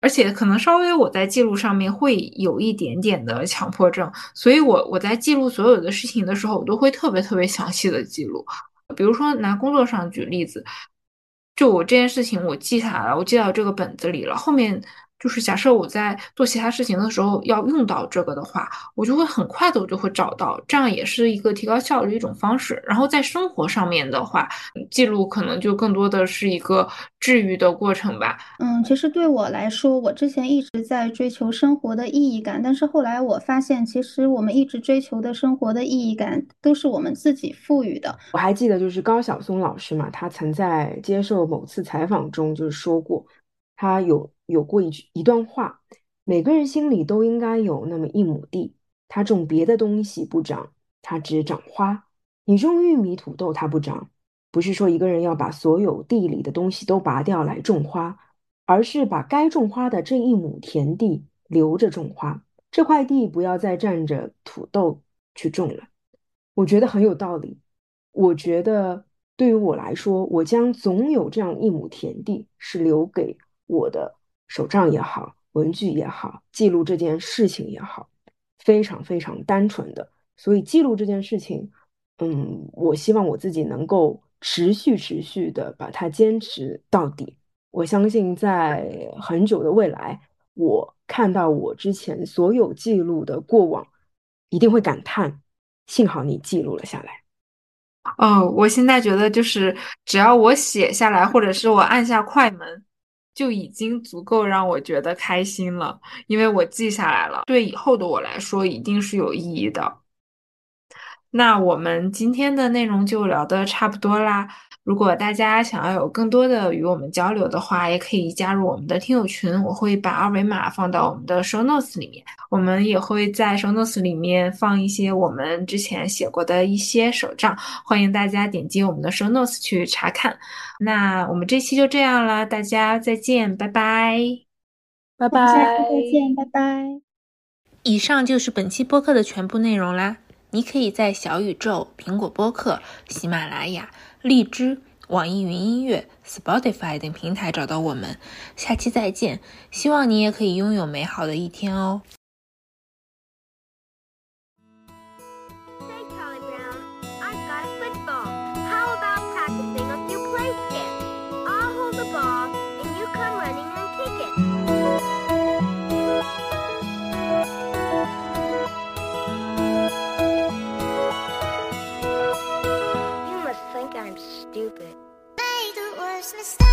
而且可能稍微我在记录上面会有一点点的强迫症，所以我我在记录所有的事情的时候，我都会特别特别详细的记录。比如说拿工作上举例子，就我这件事情我记下来了，我记到这个本子里了，后面。就是假设我在做其他事情的时候要用到这个的话，我就会很快的我就会找到，这样也是一个提高效率的一种方式。然后在生活上面的话，记录可能就更多的是一个治愈的过程吧。嗯，其实对我来说，我之前一直在追求生活的意义感，但是后来我发现，其实我们一直追求的生活的意义感都是我们自己赋予的。我还记得就是高晓松老师嘛，他曾在接受某次采访中就是说过，他有。有过一句一段话，每个人心里都应该有那么一亩地，他种别的东西不长，他只长花。你种玉米、土豆，它不长，不是说一个人要把所有地里的东西都拔掉来种花，而是把该种花的这一亩田地留着种花，这块地不要再占着土豆去种了。我觉得很有道理。我觉得对于我来说，我将总有这样一亩田地是留给我的。手账也好，文具也好，记录这件事情也好，非常非常单纯的。所以记录这件事情，嗯，我希望我自己能够持续持续的把它坚持到底。我相信在很久的未来，我看到我之前所有记录的过往，一定会感叹：幸好你记录了下来。哦，我现在觉得就是只要我写下来，或者是我按下快门。就已经足够让我觉得开心了，因为我记下来了，对以后的我来说一定是有意义的。那我们今天的内容就聊的差不多啦。如果大家想要有更多的与我们交流的话，也可以加入我们的听友群，我会把二维码放到我们的 show notes 里面。我们也会在 show notes 里面放一些我们之前写过的一些手账，欢迎大家点击我们的 show notes 去查看。那我们这期就这样了，大家再见，拜拜，拜拜，再见，拜拜。以上就是本期播客的全部内容啦。你可以在小宇宙、苹果播客、喜马拉雅。荔枝、网易云音乐、Spotify 等平台找到我们，下期再见。希望你也可以拥有美好的一天哦。Christmas.